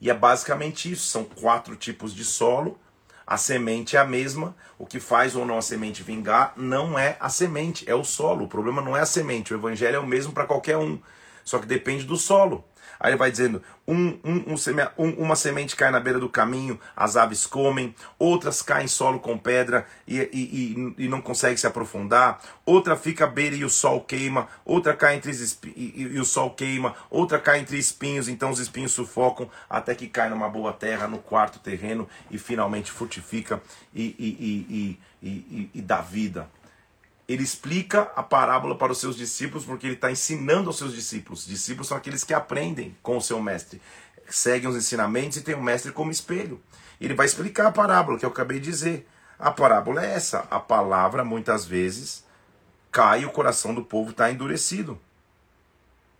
E é basicamente isso: são quatro tipos de solo. A semente é a mesma. O que faz ou não a semente vingar não é a semente, é o solo. O problema não é a semente. O evangelho é o mesmo para qualquer um. Só que depende do solo. Aí ele vai dizendo: um, um, um, seme, uma semente cai na beira do caminho, as aves comem, outras caem em solo com pedra e, e, e, e não consegue se aprofundar, outra fica à beira e o sol queima, outra cai entre e, e, o sol queima, outra cai entre espinhos, então os espinhos sufocam até que cai numa boa terra, no quarto terreno e finalmente frutifica e, e, e, e, e dá vida ele explica a parábola para os seus discípulos porque ele está ensinando aos seus discípulos. Discípulos são aqueles que aprendem com o seu mestre, seguem os ensinamentos e têm o mestre como espelho. Ele vai explicar a parábola que eu acabei de dizer. A parábola é essa: a palavra muitas vezes cai e o coração do povo está endurecido.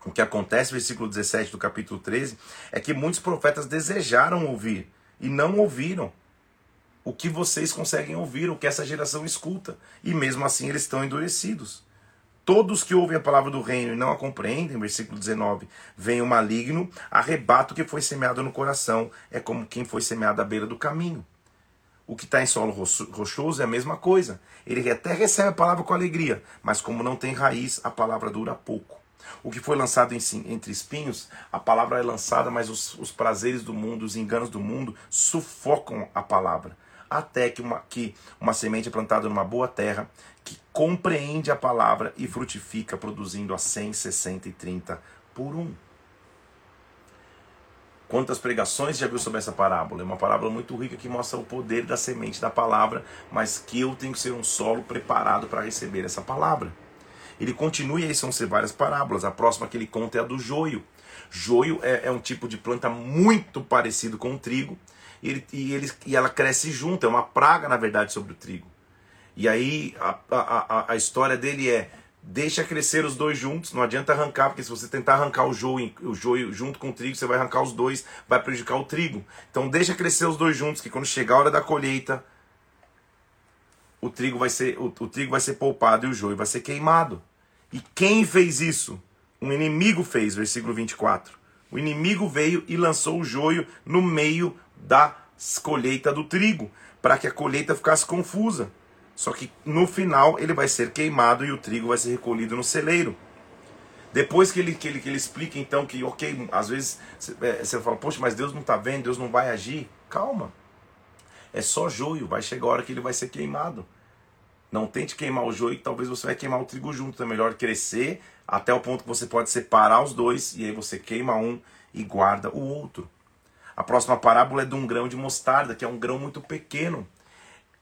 O que acontece, versículo 17 do capítulo 13, é que muitos profetas desejaram ouvir e não ouviram o que vocês conseguem ouvir, o que essa geração escuta. E mesmo assim eles estão endurecidos. Todos que ouvem a palavra do reino e não a compreendem, versículo 19, vem o maligno, arrebata o que foi semeado no coração, é como quem foi semeado à beira do caminho. O que está em solo rochoso é a mesma coisa. Ele até recebe a palavra com alegria, mas como não tem raiz, a palavra dura pouco. O que foi lançado entre espinhos, a palavra é lançada, mas os, os prazeres do mundo, os enganos do mundo sufocam a palavra até que uma, que uma semente é plantada numa boa terra, que compreende a palavra e frutifica, produzindo a 100, 60 e 30 por um. Quantas pregações já viu sobre essa parábola? É uma parábola muito rica que mostra o poder da semente da palavra, mas que eu tenho que ser um solo preparado para receber essa palavra. Ele continua e aí são várias parábolas. A próxima que ele conta é a do joio. Joio é, é um tipo de planta muito parecido com o trigo, ele, e, ele, e ela cresce junto, é uma praga, na verdade, sobre o trigo. E aí a, a, a, história dele é: deixa crescer os dois juntos, não adianta arrancar, porque se você tentar arrancar o joio, o joio junto com o trigo, você vai arrancar os dois, vai prejudicar o trigo. Então deixa crescer os dois juntos, que quando chegar a hora da colheita, o trigo vai ser, o, o trigo vai ser poupado e o joio vai ser queimado. E quem fez isso? Um inimigo fez, versículo 24. O inimigo veio e lançou o joio no meio da colheita do trigo, para que a colheita ficasse confusa. Só que no final ele vai ser queimado e o trigo vai ser recolhido no celeiro. Depois que ele, que ele, que ele explica então que, ok, às vezes é, você fala, poxa, mas Deus não está vendo, Deus não vai agir. Calma. É só joio, vai chegar a hora que ele vai ser queimado. Não tente queimar o joio, talvez você vai queimar o trigo junto. É melhor crescer até o ponto que você pode separar os dois e aí você queima um e guarda o outro. A próxima parábola é de um grão de mostarda, que é um grão muito pequeno.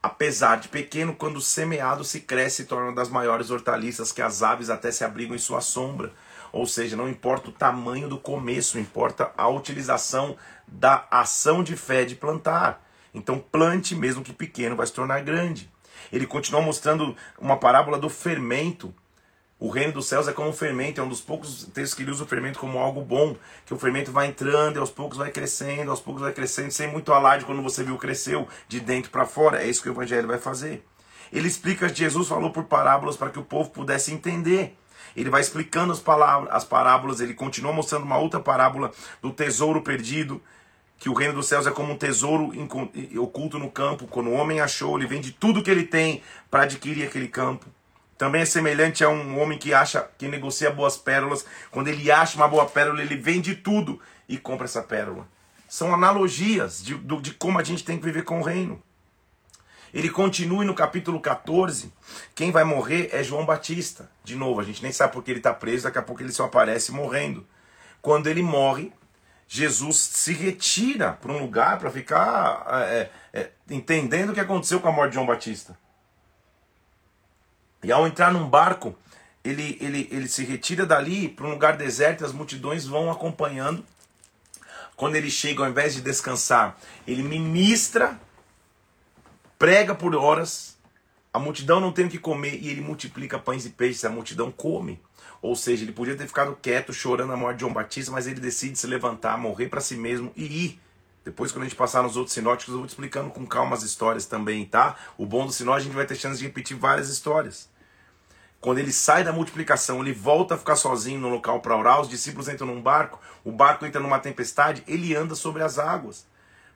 Apesar de pequeno, quando semeado se cresce e torna uma das maiores hortaliças que as aves até se abrigam em sua sombra. Ou seja, não importa o tamanho do começo, importa a utilização da ação de fé de plantar. Então plante, mesmo que pequeno, vai se tornar grande. Ele continua mostrando uma parábola do fermento, o reino dos céus é como um fermento, é um dos poucos textos que ele usa o fermento como algo bom, que o fermento vai entrando e aos poucos vai crescendo, aos poucos vai crescendo, sem muito alarde quando você viu cresceu de dentro para fora. É isso que o evangelho vai fazer. Ele explica Jesus falou por parábolas para que o povo pudesse entender. Ele vai explicando as, palavras, as parábolas, ele continua mostrando uma outra parábola do tesouro perdido, que o reino dos céus é como um tesouro oculto no campo. Quando o homem achou, ele vende tudo que ele tem para adquirir aquele campo. Também é semelhante a um homem que acha, que negocia boas pérolas. Quando ele acha uma boa pérola, ele vende tudo e compra essa pérola. São analogias de, de como a gente tem que viver com o reino. Ele continua no capítulo 14. Quem vai morrer é João Batista. De novo, a gente nem sabe porque ele está preso, daqui a pouco ele só aparece morrendo. Quando ele morre, Jesus se retira para um lugar para ficar é, é, entendendo o que aconteceu com a morte de João Batista. E ao entrar num barco, ele, ele, ele se retira dali para um lugar deserto as multidões vão acompanhando. Quando ele chega, ao invés de descansar, ele ministra, prega por horas, a multidão não tem o que comer e ele multiplica pães e peixes, a multidão come. Ou seja, ele podia ter ficado quieto, chorando a morte de João Batista, mas ele decide se levantar, morrer para si mesmo e ir. Depois, quando a gente passar nos outros sinóticos, eu vou te explicando com calma as histórias também, tá? O bom do sinó, a gente vai ter chance de repetir várias histórias. Quando ele sai da multiplicação, ele volta a ficar sozinho no local para orar, os discípulos entram num barco, o barco entra numa tempestade, ele anda sobre as águas.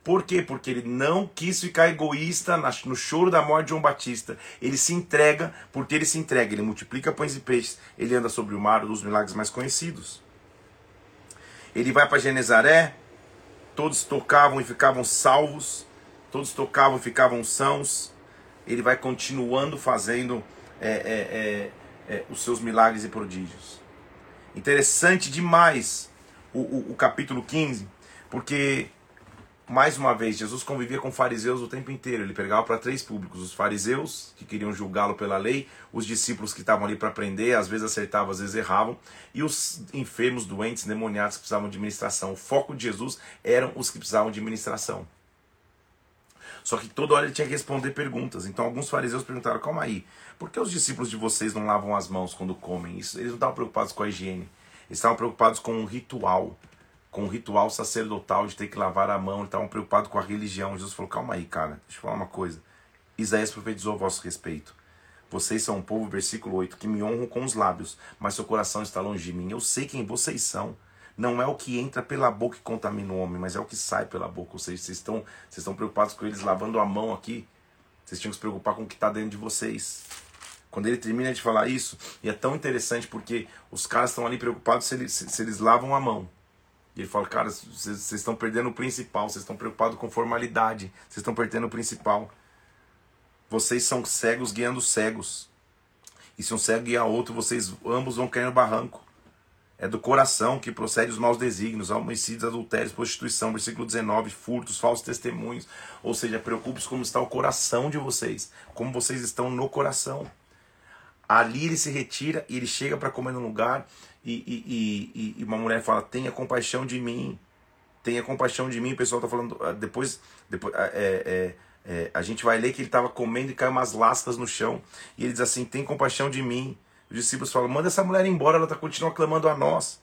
Por quê? Porque ele não quis ficar egoísta no choro da morte de João Batista. Ele se entrega, porque ele se entrega, ele multiplica pães e peixes, ele anda sobre o mar, um dos milagres mais conhecidos. Ele vai para Genezaré, todos tocavam e ficavam salvos, todos tocavam e ficavam sãos. Ele vai continuando fazendo é, é, é, é os seus milagres e prodígios. Interessante demais o, o, o capítulo 15, porque mais uma vez, Jesus convivia com fariseus o tempo inteiro. Ele pregava para três públicos: os fariseus, que queriam julgá-lo pela lei, os discípulos que estavam ali para aprender, às vezes acertavam, às vezes erravam, e os enfermos, doentes, demoniados que precisavam de ministração. O foco de Jesus eram os que precisavam de ministração. Só que toda hora ele tinha que responder perguntas. Então alguns fariseus perguntaram: calma aí, por que os discípulos de vocês não lavam as mãos quando comem? Isso, eles não estavam preocupados com a higiene, eles estavam preocupados com um ritual com o ritual sacerdotal de ter que lavar a mão, estavam preocupados com a religião. Jesus falou: calma aí, cara, deixa eu falar uma coisa. Isaías profetizou a vosso respeito. Vocês são um povo, versículo 8, que me honram com os lábios, mas seu coração está longe de mim. Eu sei quem vocês são. Não é o que entra pela boca que contamina o homem, mas é o que sai pela boca. Ou seja, vocês estão, vocês estão preocupados com eles lavando a mão aqui. Vocês tinham que se preocupar com o que está dentro de vocês. Quando ele termina de falar isso, e é tão interessante porque os caras estão ali preocupados se eles, se, se eles lavam a mão. E ele fala, cara, vocês estão perdendo o principal, vocês estão preocupados com formalidade, vocês estão perdendo o principal. Vocês são cegos guiando cegos. E se um cego guia outro, vocês ambos vão cair no barranco. É do coração que procede os maus desígnios, homicídios, adultérios, prostituição, versículo 19, furtos, falsos testemunhos. Ou seja, preocupe-se como está o coração de vocês, como vocês estão no coração. Ali ele se retira e ele chega para comer num lugar e, e, e, e, uma mulher fala: tenha compaixão de mim, tenha compaixão de mim. O pessoal está falando, ah, depois, depois é, é, é, a gente vai ler que ele estava comendo e caiu umas lascas no chão. E ele diz assim: tem compaixão de mim. Os discípulos falam: manda essa mulher embora, ela está continuando clamando a nós.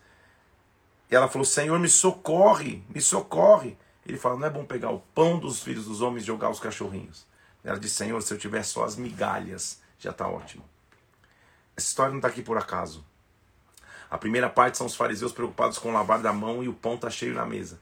E ela falou: Senhor, me socorre, me socorre. Ele fala: não é bom pegar o pão dos filhos dos homens e jogar os cachorrinhos. Ela diz: Senhor, se eu tiver só as migalhas, já está ótimo. Essa história não está aqui por acaso. A primeira parte são os fariseus preocupados com lavar da mão e o pão está cheio na mesa.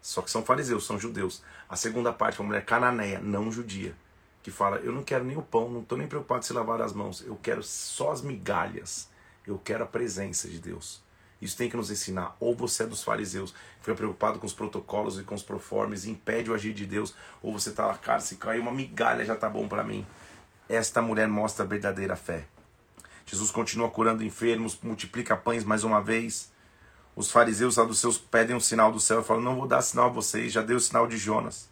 Só que são fariseus, são judeus. A segunda parte é uma mulher cananeia, não judia, que fala: Eu não quero nem o pão, não estou nem preocupado se lavar as mãos, eu quero só as migalhas, eu quero a presença de Deus. Isso tem que nos ensinar. Ou você é dos fariseus, fica preocupado com os protocolos e com os proformes, impede o agir de Deus, ou você está lá, cara, se cair uma migalha já está bom para mim. Esta mulher mostra a verdadeira fé. Jesus continua curando enfermos, multiplica pães mais uma vez. Os fariseus saduceus pedem um sinal do céu e falam: Não vou dar sinal a vocês, já deu o sinal de Jonas.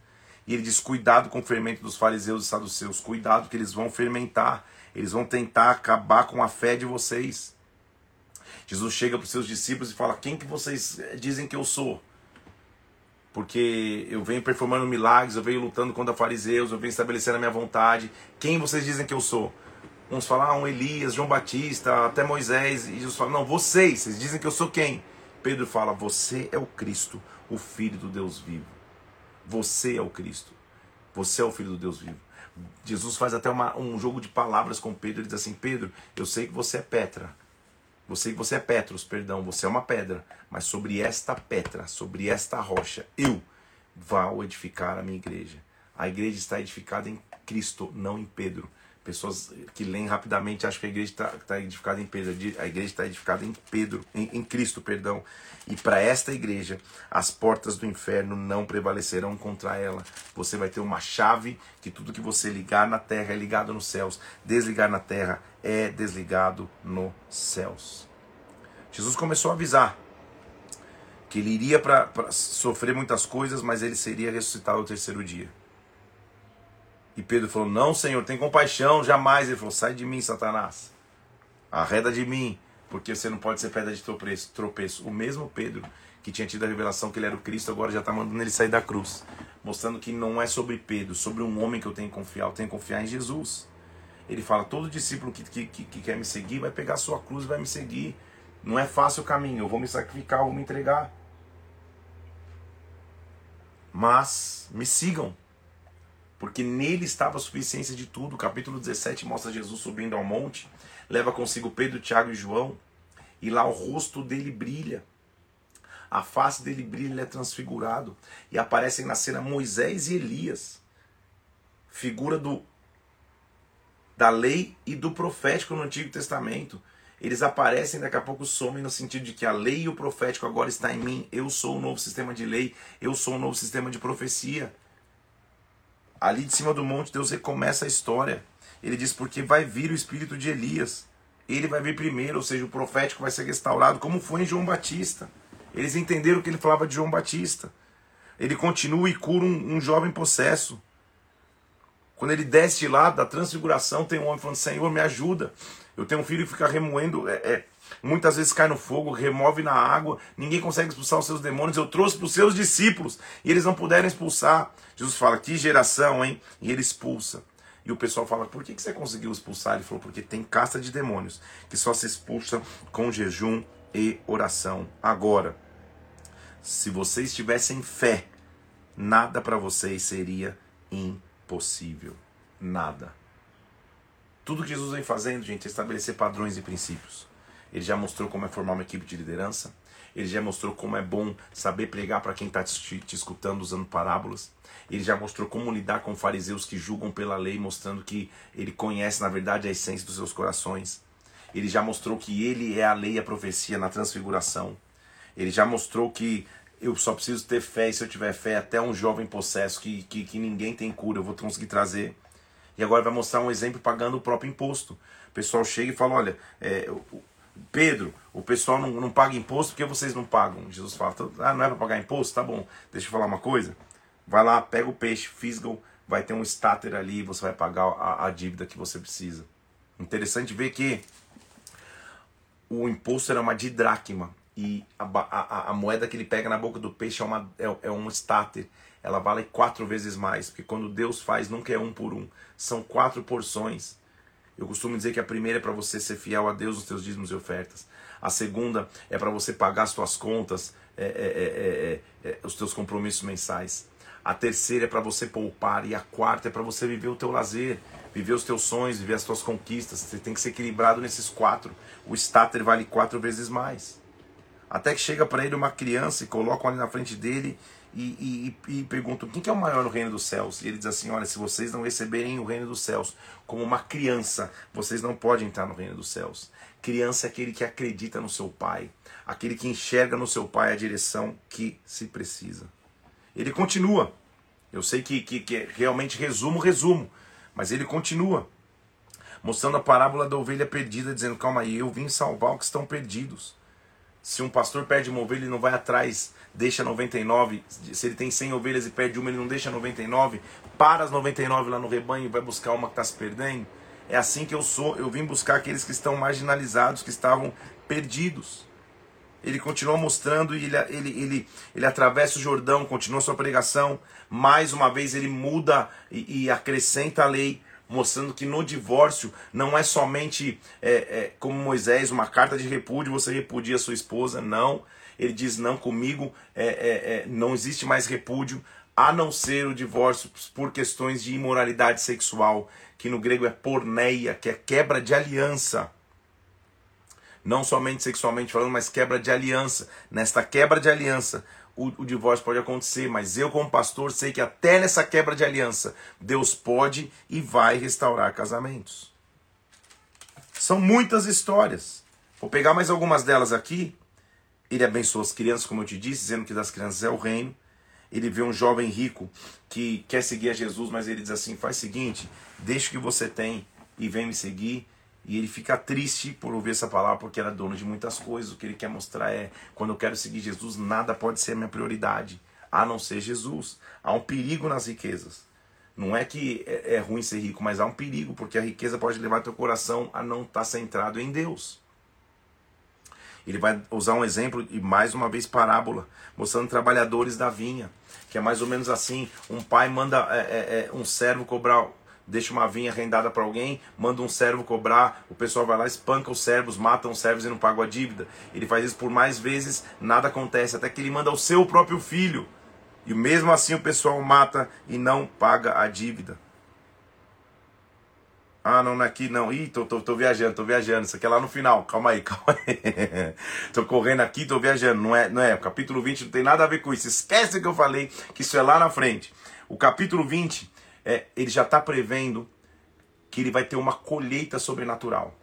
E ele diz: Cuidado com o fermento dos fariseus e saduceus, cuidado que eles vão fermentar, eles vão tentar acabar com a fé de vocês. Jesus chega para os seus discípulos e fala: Quem que vocês dizem que eu sou? Porque eu venho performando milagres, eu venho lutando contra fariseus, eu venho estabelecendo a minha vontade. Quem vocês dizem que eu sou? Uns falam, ah, um Elias, João Batista, até Moisés. E Jesus fala, não, vocês, vocês dizem que eu sou quem? Pedro fala, você é o Cristo, o Filho do Deus vivo. Você é o Cristo. Você é o Filho do Deus vivo. Jesus faz até uma, um jogo de palavras com Pedro. Ele diz assim: Pedro, eu sei que você é Petra. Eu sei que você é Petros, perdão. Você é uma pedra. Mas sobre esta pedra, sobre esta rocha, eu vá edificar a minha igreja. A igreja está edificada em Cristo, não em Pedro. Pessoas que leem rapidamente acham que a igreja está tá edificada em Pedro. A igreja está edificada em Pedro, em, em Cristo, perdão. E para esta igreja, as portas do inferno não prevalecerão contra ela. Você vai ter uma chave que tudo que você ligar na terra é ligado nos céus, desligar na terra é desligado nos céus. Jesus começou a avisar que ele iria para sofrer muitas coisas, mas ele seria ressuscitado ao terceiro dia. E Pedro falou: Não, Senhor, tem compaixão, jamais. Ele falou: Sai de mim, Satanás. Arreda de mim, porque você não pode ser pedra de tropeço. O mesmo Pedro que tinha tido a revelação que ele era o Cristo, agora já está mandando ele sair da cruz. Mostrando que não é sobre Pedro, sobre um homem que eu tenho que confiar, eu tenho que confiar em Jesus. Ele fala: todo discípulo que, que, que, que quer me seguir vai pegar a sua cruz e vai me seguir. Não é fácil o caminho, eu vou me sacrificar, eu vou me entregar. Mas me sigam, porque nele estava a suficiência de tudo. O capítulo 17 mostra Jesus subindo ao monte, leva consigo Pedro, Tiago e João, e lá o rosto dele brilha. A face dele brilha, ele é transfigurado. E aparecem na cena Moisés e Elias, figura do da lei e do profético no Antigo Testamento. Eles aparecem, daqui a pouco somem no sentido de que a lei e o profético agora está em mim. Eu sou o novo sistema de lei, eu sou o novo sistema de profecia. Ali de cima do monte, Deus recomeça a história. Ele diz: porque vai vir o espírito de Elias. Ele vai vir primeiro, ou seja, o profético vai ser restaurado, como foi em João Batista. Eles entenderam que ele falava de João Batista. Ele continua e cura um, um jovem possesso. Quando ele desce lá da transfiguração, tem um homem falando: Senhor, me ajuda. Eu tenho um filho que fica remoendo, é, é, muitas vezes cai no fogo, remove na água, ninguém consegue expulsar os seus demônios. Eu trouxe para os seus discípulos e eles não puderam expulsar. Jesus fala: Que geração, hein? E ele expulsa. E o pessoal fala: Por que, você conseguiu expulsar? Ele falou: Porque tem casta de demônios que só se expulsa com jejum e oração. Agora, se vocês tivessem fé, nada para vocês seria impossível. Nada. Tudo que Jesus vem fazendo, gente, é estabelecer padrões e princípios. Ele já mostrou como é formar uma equipe de liderança. Ele já mostrou como é bom saber pregar para quem está te, te, escutando usando parábolas. Ele já mostrou como lidar com fariseus que julgam pela lei, mostrando que ele conhece, na verdade, a essência dos seus corações. Ele já mostrou que ele é a lei e a profecia na transfiguração. Ele já mostrou que eu só preciso ter fé, e se eu tiver fé, até um jovem possesso que, que, que ninguém tem cura, eu vou conseguir trazer. E agora vai mostrar um exemplo pagando o próprio imposto. O pessoal chega e fala: olha, é, Pedro, o pessoal não, não paga imposto porque vocês não pagam. Jesus fala: ah, não é para pagar imposto? Tá bom, deixa eu falar uma coisa. Vai lá, pega o peixe, fisga vai ter um starter ali você vai pagar a, a dívida que você precisa. Interessante ver que o imposto era uma didracma e a, a, a, moeda que ele pega na boca do peixe é, uma, é, é um starter. Ela vale quatro vezes mais, porque quando Deus faz, nunca é um por um, são quatro porções. Eu costumo dizer que a primeira é para você ser fiel a Deus nos seus dízimos e ofertas. A segunda é para você pagar as suas contas, é, é, é, os teus compromissos mensais. A terceira é para você poupar e a quarta é para você viver o teu lazer, viver os teus sonhos, viver as tuas conquistas. Você tem que ser equilibrado nesses quatro. O starter vale quatro vezes mais. Até que chega para ele uma criança e colocam ali na frente dele e, e, e perguntam quem que é o maior no reino dos céus. E ele diz assim: Olha, se vocês não receberem o reino dos céus como uma criança, vocês não podem entrar no reino dos céus. Criança é aquele que acredita no seu pai, aquele que enxerga no seu pai a direção que se precisa. Ele continua. Eu sei que, que, que realmente resumo, resumo, mas ele continua mostrando a parábola da ovelha perdida, dizendo: Calma aí, eu vim salvar os que estão perdidos. Se um pastor perde uma ovelha, ele não vai atrás, deixa 99. Se ele tem 100 ovelhas e perde uma, ele não deixa 99. Para as 99 lá no rebanho e vai buscar uma que está se perdendo. É assim que eu sou. Eu vim buscar aqueles que estão marginalizados, que estavam perdidos. Ele continua mostrando e ele, ele, ele, ele atravessa o Jordão, continua sua pregação. Mais uma vez ele muda e, e acrescenta a lei mostrando que no divórcio não é somente é, é, como Moisés, uma carta de repúdio, você repudia sua esposa, não. Ele diz: não, comigo é, é, é, não existe mais repúdio, a não ser o divórcio por questões de imoralidade sexual, que no grego é porneia, que é quebra de aliança. Não somente sexualmente falando, mas quebra de aliança. Nesta quebra de aliança, o, o, divórcio pode acontecer, mas eu, como pastor, sei que até nessa quebra de aliança, Deus pode e vai restaurar casamentos. São muitas histórias. Vou pegar mais algumas delas aqui. Ele abençoa as crianças, como eu te disse, dizendo que das crianças é o reino. Ele vê um jovem rico que quer seguir a Jesus, mas ele diz assim: faz o seguinte, deixa o que você tem e vem me seguir. E ele fica triste por ouvir essa palavra, porque era dono de muitas coisas. O que ele quer mostrar é: quando eu quero seguir Jesus, nada pode ser a minha prioridade, a não ser Jesus. Há um perigo nas riquezas. Não é que é, é ruim ser rico, mas há um perigo, porque a riqueza pode levar teu coração a não estar tá centrado em Deus. Ele vai usar um exemplo e mais uma vez parábola, mostrando trabalhadores da vinha, que é mais ou menos assim: um pai manda é, é, é um servo cobrar deixa uma vinha arrendada para alguém, manda um servo cobrar, o pessoal vai lá, espanca os servos, mata os servos e não paga a dívida. Ele faz isso por mais vezes, nada acontece, até que ele manda o seu próprio filho. E mesmo assim o pessoal mata e não paga a dívida. Ah, não, é aqui, não. Ih, tô, tô, tô viajando, tô viajando. Isso aqui é lá no final. Calma aí, calma aí. tô correndo aqui, tô viajando. Não é, não é. O capítulo 20 não tem nada a ver com isso. Esquece que eu falei que isso é lá na frente. O capítulo 20, é, ele já está prevendo que ele vai ter uma colheita sobrenatural.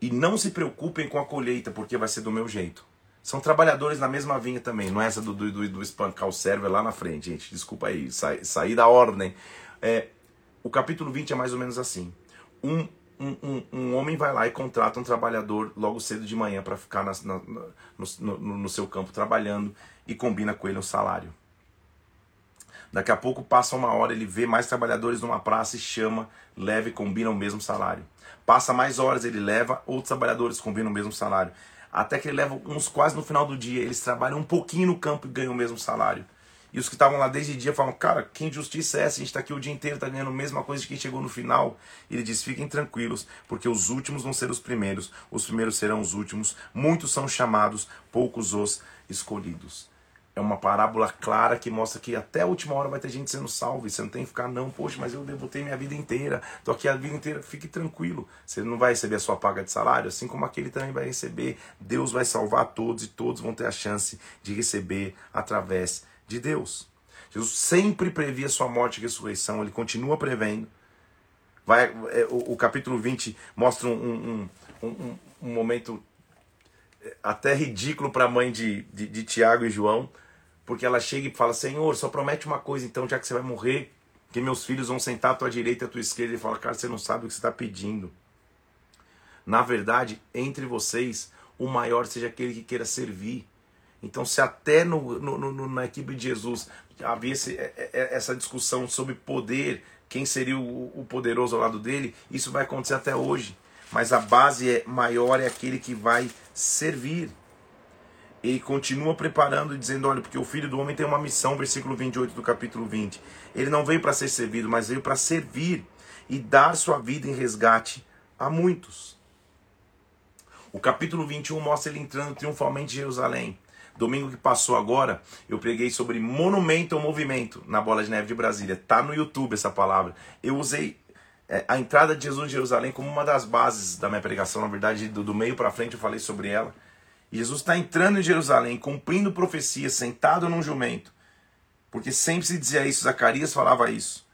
E não se preocupem com a colheita, porque vai ser do meu jeito. São trabalhadores na mesma vinha também. Não é essa do, do, do espancar o servo, é lá na frente, gente. Desculpa aí, sair saí da ordem. É, o capítulo 20 é mais ou menos assim. Um, um, um, um, homem vai lá e contrata um trabalhador logo cedo de manhã para ficar na, na, no, no, no, seu campo trabalhando e combina com ele um salário. Daqui a pouco passa uma hora, ele vê mais trabalhadores numa praça e chama, leva e combina o mesmo salário. Passa mais horas, ele leva, outros trabalhadores combinam o mesmo salário. Até que ele leva uns quase no final do dia, eles trabalham um pouquinho no campo e ganham o mesmo salário. E os que estavam lá desde o dia falam, cara, que injustiça é essa? A gente está aqui o dia inteiro, está ganhando a mesma coisa de quem chegou no final. E ele diz, fiquem tranquilos, porque os últimos vão ser os primeiros, os primeiros serão os últimos. Muitos são chamados, poucos os escolhidos. É uma parábola clara que mostra que até a última hora vai ter gente sendo salva. E você não tem que ficar, não, poxa, mas eu devotei minha vida inteira, tô aqui a vida inteira. Fique tranquilo. Você não vai receber a sua paga de salário, assim como aquele também vai receber. Deus vai salvar todos e todos vão ter a chance de receber através de Deus. Jesus sempre previa sua morte e ressurreição, ele continua prevendo. Vai, é, o, o capítulo 20 mostra um, um, um, um momento é, até ridículo para a mãe de, de, de Tiago e João, porque ela chega e fala: Senhor, só promete uma coisa então, já que você vai morrer, que meus filhos vão sentar à tua direita e à tua esquerda. E fala: Cara, você não sabe o que você está pedindo. Na verdade, entre vocês, o maior seja aquele que queira servir. Então, se até no, no, no, na equipe de Jesus havia esse, é, é, é, essa discussão sobre poder, quem seria o, o poderoso ao lado dele, isso vai acontecer até hoje. Mas a base é maior é aquele que vai servir. Ele continua preparando e dizendo: olha, porque o filho do homem tem uma missão, versículo 28 do capítulo 20. Ele não veio para ser servido, mas veio para servir e dar sua vida em resgate a muitos. O capítulo 21 mostra ele entrando triunfalmente em Jerusalém. Domingo que passou agora, eu preguei sobre monumento ao movimento na Bola de Neve de Brasília. Tá no YouTube essa palavra. Eu usei é, a entrada de Jesus em Jerusalém como uma das bases da minha pregação. Na verdade, do, do meio para frente eu falei sobre ela. Jesus está entrando em Jerusalém, cumprindo profecia, sentado num jumento. Porque sempre se dizia isso, Zacarias falava isso.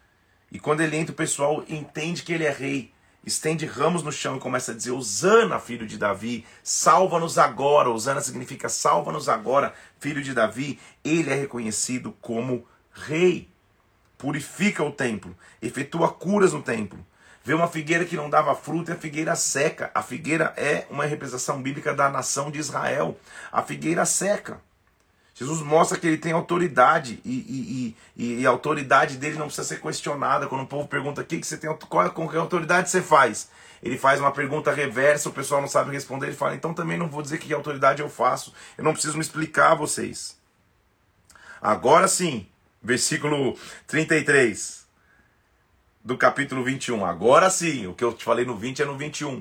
E quando ele entra, o pessoal entende que ele é rei estende ramos no chão e começa a dizer: Osana, filho de Davi, salva-nos agora. Osana significa salva-nos agora, filho de Davi. Ele é reconhecido como rei. Purifica o templo, efetua curas no templo. Vê uma figueira que não dava fruto e a figueira seca. A figueira é uma representação bíblica da nação de Israel. A figueira seca. Jesus mostra que ele tem autoridade e, e, e, e, a autoridade dele não precisa ser questionada. Quando o povo pergunta o que, você tem, qual, com que autoridade você faz, ele faz uma pergunta reversa, o pessoal não sabe responder, ele fala, então também não vou dizer que autoridade eu faço, eu não preciso me explicar a vocês. Agora sim, versículo 33 do capítulo 21. Agora sim, o que eu te falei no 20 é no 21.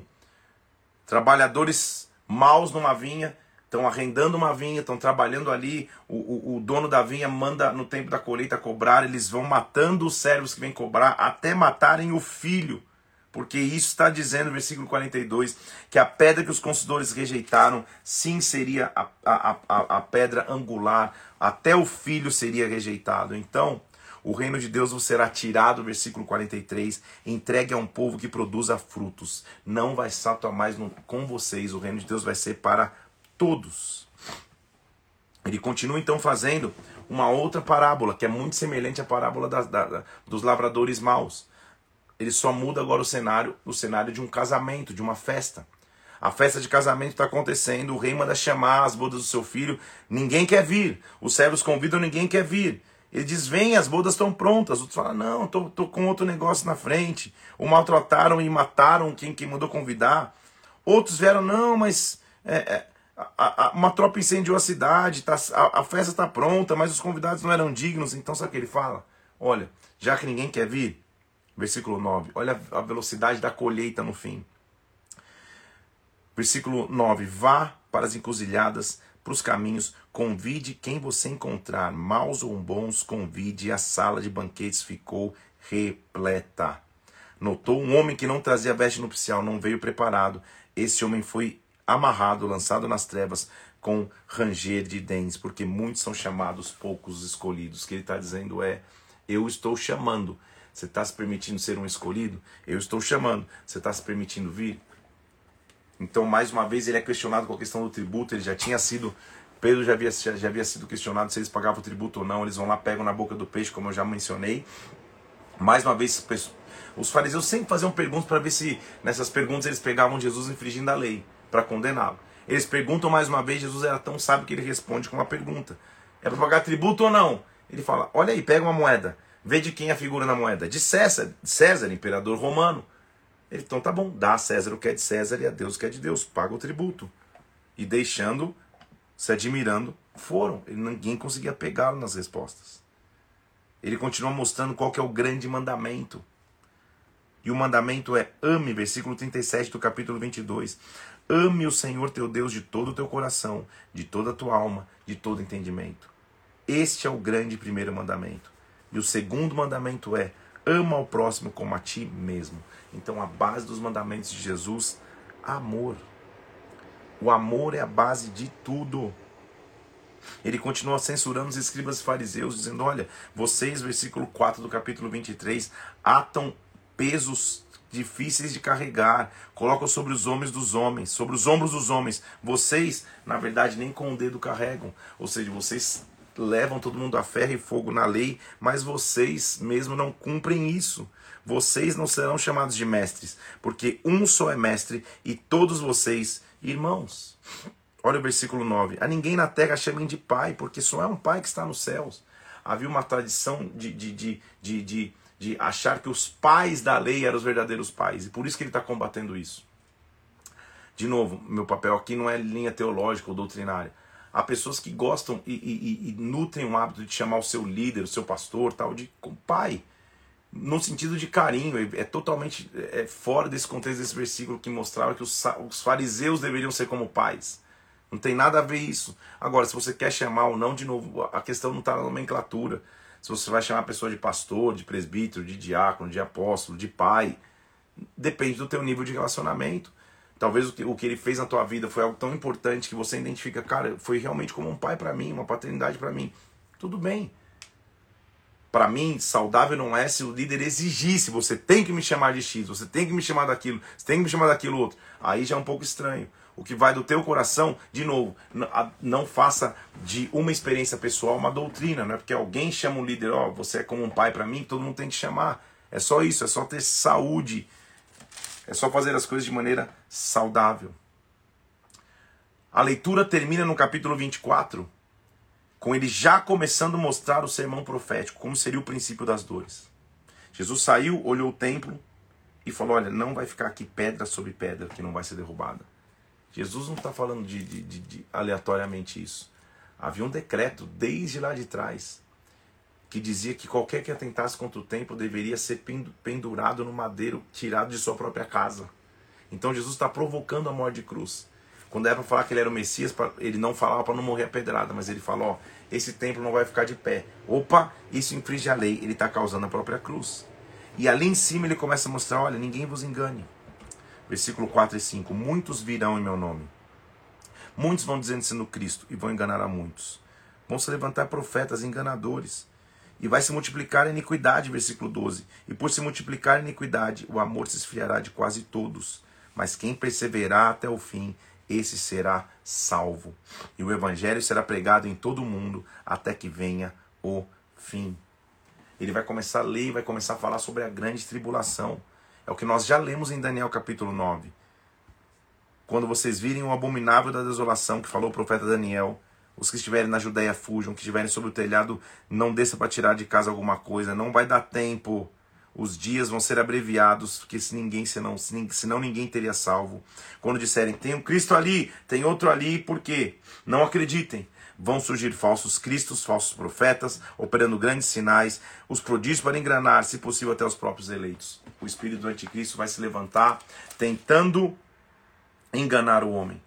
Trabalhadores maus numa vinha estão arrendando uma vinha, estão trabalhando ali, o, o, o, dono da vinha manda no tempo da colheita cobrar, eles vão matando os servos que vêm cobrar, até matarem o filho, porque isso está dizendo, versículo 42, que a pedra que os consultores rejeitaram, sim, seria a, a, a, a pedra angular, até o filho seria rejeitado. Então, o reino de Deus será tirado, versículo 43, entregue a um povo que produza frutos. Não vai se atuar mais no, com vocês, o reino de Deus vai ser para todos. Ele continua então fazendo uma outra parábola, que é muito semelhante à parábola da, da, dos lavradores maus. Ele só muda agora o cenário, o cenário de um casamento, de uma festa. A festa de casamento está acontecendo, o rei manda chamar as bodas do seu filho, ninguém quer vir. Os servos convidam, ninguém quer vir. Ele diz: Vem, as bodas estão prontas. Outros falam: Não, estou tô, tô com outro negócio na frente. O maltrataram e mataram quem, quem mandou convidar. Outros vieram: Não, mas é, é, a, a, uma tropa incendiou a cidade, tá, a, a festa está pronta, mas os convidados não eram dignos. Então, sabe o que ele fala? Olha, já que ninguém quer vir, versículo 9, olha a velocidade da colheita no fim. Versículo 9: Vá para as encruzilhadas para os caminhos, convide quem você encontrar, maus ou bons, convide, a sala de banquetes ficou repleta. Notou um homem que não trazia veste nupcial, não veio preparado. Esse homem foi amarrado, lançado nas trevas, com ranger de dentes, porque muitos são chamados, poucos escolhidos. O que ele está dizendo é: eu estou chamando. Você está se permitindo ser um escolhido? Eu estou chamando. Você está se permitindo vir? Então, mais uma vez, ele é questionado com a questão do tributo. Ele já tinha sido. Pedro já havia, já, já havia sido questionado se eles pagavam o tributo ou não. Eles vão lá, pegam na boca do peixe, como eu já mencionei. Mais uma vez, os fariseus sempre faziam perguntas para ver se nessas perguntas eles pegavam Jesus infringindo a lei, para condená-lo. Eles perguntam mais uma vez, Jesus era tão sábio que ele responde com uma pergunta: É para pagar tributo ou não? Ele fala: Olha aí, pega uma moeda, vê de quem é a figura na moeda. De César, César, imperador romano. Ele, então tá bom, dá a César o que é de César e a Deus o que é de Deus, paga o tributo. E deixando, se admirando, foram. Ele, ninguém conseguia pegá-lo nas respostas. Ele continua mostrando qual que é o grande mandamento. E o mandamento é ame, versículo 37 do capítulo 22. Ame o Senhor teu Deus de todo o teu coração, de toda a tua alma, de todo entendimento. Este é o grande primeiro mandamento. E o segundo mandamento é ama ao próximo como a ti mesmo. Então a base dos mandamentos de Jesus, amor. O amor é a base de tudo. Ele continua censurando os escribas e fariseus, dizendo: Olha, vocês, versículo 4 do capítulo 23, atam pesos difíceis de carregar, colocam sobre os homens dos homens, sobre os ombros dos homens. Vocês, na verdade, nem com o dedo carregam. Ou seja, vocês levam todo mundo a ferro e fogo na lei, mas vocês mesmo não cumprem isso. Vocês não serão chamados de mestres, porque um só é mestre e todos vocês irmãos. Olha o versículo 9: A ninguém na terra chamem de pai, porque só é um pai que está nos céus. Havia uma tradição de, de, de, de, de, achar que os pais da lei eram os verdadeiros pais, e por isso que ele está combatendo isso. De novo, meu papel aqui não é linha teológica ou doutrinária. Há pessoas que gostam e, e, e, nutrem o hábito de chamar o seu líder, o seu pastor, tal, de pai, no sentido de carinho. É totalmente é fora desse contexto desse versículo que mostrava que os, os fariseus deveriam ser como pais. Não tem nada a ver isso. Agora, se você quer chamar ou não, de novo, a questão não está na nomenclatura. Se você vai chamar a pessoa de pastor, de presbítero, de diácono, de apóstolo, de pai, depende do teu nível de relacionamento. Talvez o que, ele fez na tua vida foi algo tão importante que você identifica, cara, foi realmente como um pai para mim, uma paternidade para mim. Tudo bem. Para mim, saudável não é se o líder exigisse, você tem que me chamar de X, você tem que me chamar daquilo, você tem que me chamar daquilo outro. Aí já é um pouco estranho. O que vai do teu coração, de novo, não faça de uma experiência pessoal uma doutrina, não é porque alguém chama um líder, ó, oh, você é como um pai para mim, todo mundo tem que chamar. É só isso, é só ter saúde é só fazer as coisas de maneira saudável. A leitura termina no capítulo 24, com ele já começando a mostrar o sermão profético, como seria o princípio das dores. Jesus saiu, olhou o templo e falou: Olha, não vai ficar aqui pedra sobre pedra que não vai ser derrubada. Jesus não está falando de, de, de, de aleatoriamente isso. Havia um decreto desde lá de trás que dizia que qualquer que atentasse contra o templo deveria ser pendurado no madeiro tirado de sua própria casa. Então Jesus está provocando a morte de cruz. Quando era para falar que ele era o Messias, ele não falava para não morrer a pedrada, mas ele falou: esse templo não vai ficar de pé. Opa, isso infringe a lei, ele está causando a própria cruz. E ali em cima ele começa a mostrar: olha, ninguém vos engane. Versículo 4 e 5: Muitos virão em meu nome. Muitos vão dizendo sendo Cristo e vão enganar a muitos. Vão se levantar profetas enganadores. E vai se multiplicar a iniquidade, versículo 12. E por se multiplicar a iniquidade, o amor se esfriará de quase todos. Mas quem perseverar até o fim, esse será salvo. E o evangelho será pregado em todo o mundo até que venha o fim. Ele vai começar a ler, vai começar a falar sobre a grande tribulação. É o que nós já lemos em Daniel capítulo 9. Quando vocês virem o abominável da desolação que falou o profeta Daniel, os que estiverem na Judéia fujam, que estiverem sobre o telhado, não desça para tirar de casa alguma coisa, não vai dar tempo. Os dias vão ser abreviados, porque se ninguém, senão, senão ninguém teria salvo. Quando disserem, tem um Cristo ali, tem outro ali, por quê? Não acreditem vão surgir falsos cristos, falsos profetas, operando grandes sinais, os prodígios para enganar, se possível, até os próprios eleitos. O espírito do anticristo vai se levantar, tentando enganar o homem.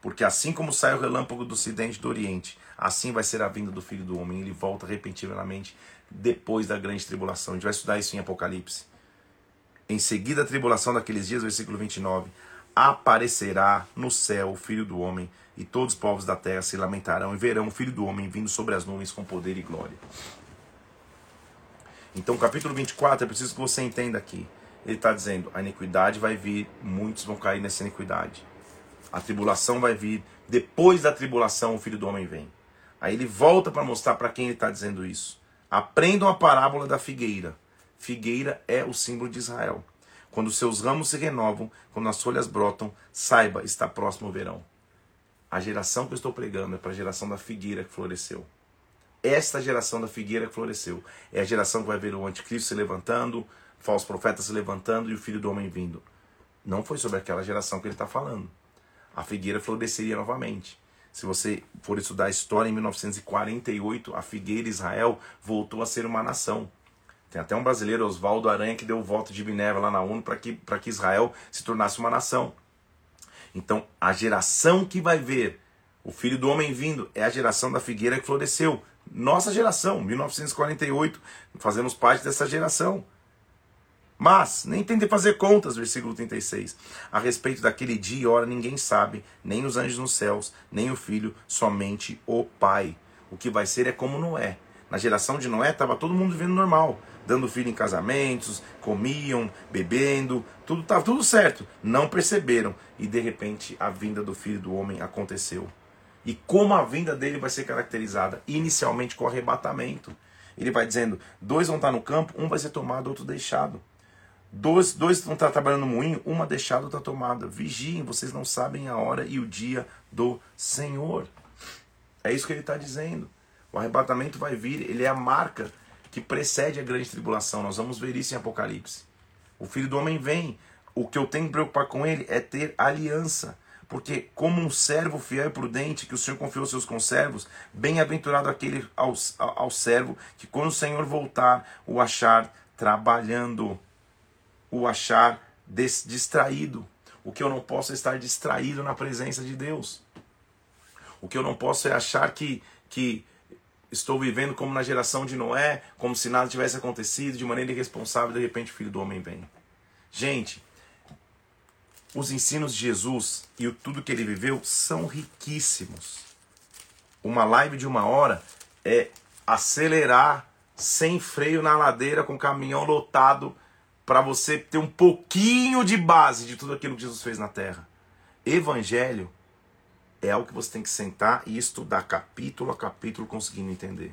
Porque assim como sai o relâmpago do ocidente e do oriente, assim vai ser a vinda do filho do homem. Ele volta repentinamente depois da grande tribulação. A gente vai estudar isso em Apocalipse. Em seguida, a tribulação daqueles dias, versículo 29, aparecerá no céu o filho do homem e todos os povos da terra se lamentarão e verão o Filho do Homem vindo sobre as nuvens com poder e glória. Então, capítulo 24, é preciso que você entenda aqui. Ele está dizendo: a iniquidade vai vir, muitos vão cair nessa iniquidade. A tribulação vai vir, depois da tribulação o Filho do Homem vem. Aí ele volta para mostrar para quem ele está dizendo isso. Aprendam a parábola da figueira. Figueira é o símbolo de Israel. Quando seus ramos se renovam, quando as folhas brotam, saiba, está próximo o verão. A geração que eu estou pregando é para a geração da figueira que floresceu. Esta geração da figueira que floresceu é a geração que vai ver o anticristo se levantando, falsos profetas se levantando e o filho do homem vindo. Não foi sobre aquela geração que ele está falando. A figueira floresceria novamente. Se você for estudar a história, em 1948, a figueira Israel voltou a ser uma nação. Tem até um brasileiro, Oswaldo Aranha, que deu o voto de Minerva lá na ONU para que, que Israel se tornasse uma nação. Então, a geração que vai ver o filho do homem vindo é a geração da figueira que floresceu. Nossa geração, 1948, fazemos parte dessa geração. Mas, nem tentem fazer contas, versículo 36. A respeito daquele dia e hora ninguém sabe, nem os anjos nos céus, nem o filho, somente o Pai. O que vai ser é como Noé. Na geração de Noé estava todo mundo vivendo normal dando filho em casamentos, comiam, bebendo, tudo estava tudo certo. Não perceberam e de repente a vinda do filho do homem aconteceu. E como a vinda dele vai ser caracterizada? Inicialmente com arrebatamento. Ele vai dizendo: dois vão estar no campo, um vai ser tomado, outro deixado. Dois, dois vão estar trabalhando no moinho, uma deixada, outra tomada. Vigiem, vocês não sabem a hora e o dia do Senhor. É isso que ele está dizendo. O arrebatamento vai vir, ele é a marca que precede a grande tribulação. Nós vamos ver isso em Apocalipse. O filho do homem vem. O que eu tenho que preocupar com ele é ter aliança. Porque, como um servo fiel e prudente que o Senhor confiou aos seus conservos, bem-aventurado aquele ao, ao servo que, quando o Senhor voltar, o achar trabalhando, o achar des, distraído. O que eu não posso é estar distraído na presença de Deus. O que eu não posso é achar que, que estou vivendo como na geração de Noé, como se nada tivesse acontecido, de maneira irresponsável, de repente o filho do homem vem. Gente, os ensinos de Jesus e o tudo que ele viveu são riquíssimos. Uma live de uma hora é acelerar sem freio na ladeira com o caminhão lotado para você ter um pouquinho de base de tudo aquilo que Jesus fez na terra. Evangelho é algo que você tem que sentar e estudar capítulo a capítulo conseguindo entender.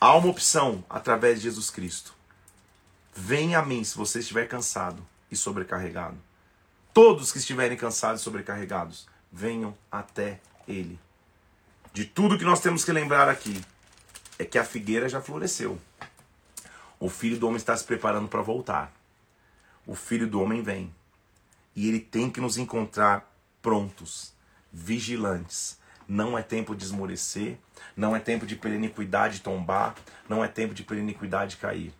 Há uma opção através de Jesus Cristo. Venha a mim se você estiver cansado e sobrecarregado. Todos que estiverem cansados e sobrecarregados, venham até Ele. De tudo que nós temos que lembrar aqui é que a figueira já floresceu. O filho do homem está se preparando para voltar. O filho do homem vem. E ele tem que nos encontrar prontos vigilantes. Não é tempo de esmorecer, não é tempo de pela iniquidade tombar, não é tempo de pela iniquidade cair.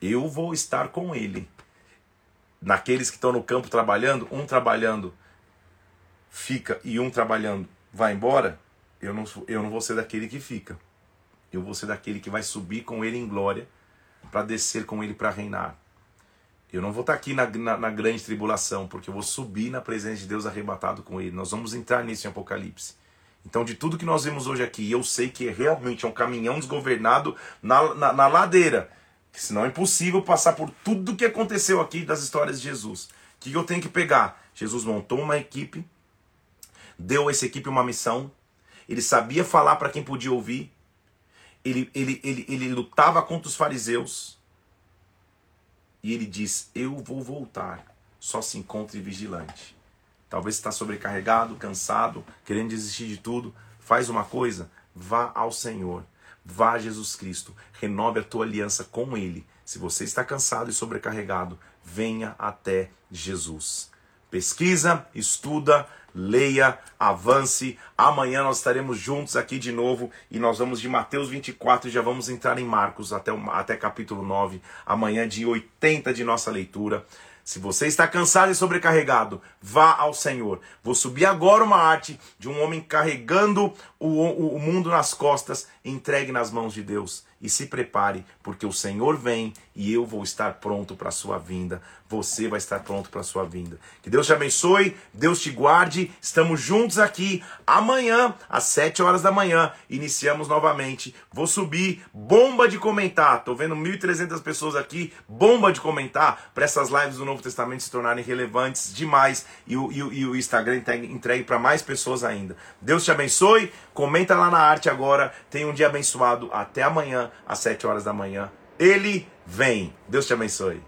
Eu vou estar com ele. Naqueles que estão no campo trabalhando, um trabalhando fica e um trabalhando vai embora, eu não, eu não vou ser daquele que fica. Eu vou ser daquele que vai subir com ele em glória para descer com ele para reinar. Eu não vou estar aqui na, na, na, grande tribulação, porque eu vou subir na presença de Deus arrebatado com ele. Nós vamos entrar nisso em Apocalipse. Então, de tudo que nós vemos hoje aqui, eu sei que realmente é um caminhão desgovernado na, na, na ladeira. Que senão é impossível passar por tudo que aconteceu aqui das histórias de Jesus. O que eu tenho que pegar? Jesus montou uma equipe, deu a essa equipe uma missão, ele sabia falar para quem podia ouvir, ele, ele, ele, ele lutava contra os fariseus, e ele diz: Eu vou voltar, só se encontre vigilante. Talvez está sobrecarregado, cansado, querendo desistir de tudo. Faz uma coisa, vá ao Senhor. Vá a Jesus Cristo, renove a tua aliança com Ele. Se você está cansado e sobrecarregado, venha até Jesus. Pesquisa, estuda, leia, avance. Amanhã nós estaremos juntos aqui de novo e nós vamos de Mateus 24 e já vamos entrar em Marcos até, até capítulo 9. Amanhã, de 80 de nossa leitura. Se você está cansado e sobrecarregado, vá ao Senhor. Vou subir agora uma arte de um homem carregando o, o, o mundo nas costas, entregue nas mãos de Deus. E se prepare, porque o Senhor vem e eu vou estar pronto para a sua vinda. Você vai estar pronto para a sua vinda. Que Deus te abençoe, Deus te guarde. Estamos juntos aqui amanhã, às 7 horas da manhã. Iniciamos novamente. Vou subir, bomba de comentar. Tô vendo 1.300 pessoas aqui, bomba de comentar para essas lives do Novo Testamento se tornarem relevantes demais e o, e o, e o Instagram entregue, para mais pessoas ainda. Deus te abençoe. Comenta lá na arte agora. Tenha um dia abençoado. Até às 7 horas da manhã. Ele vem. Deus te abençoe.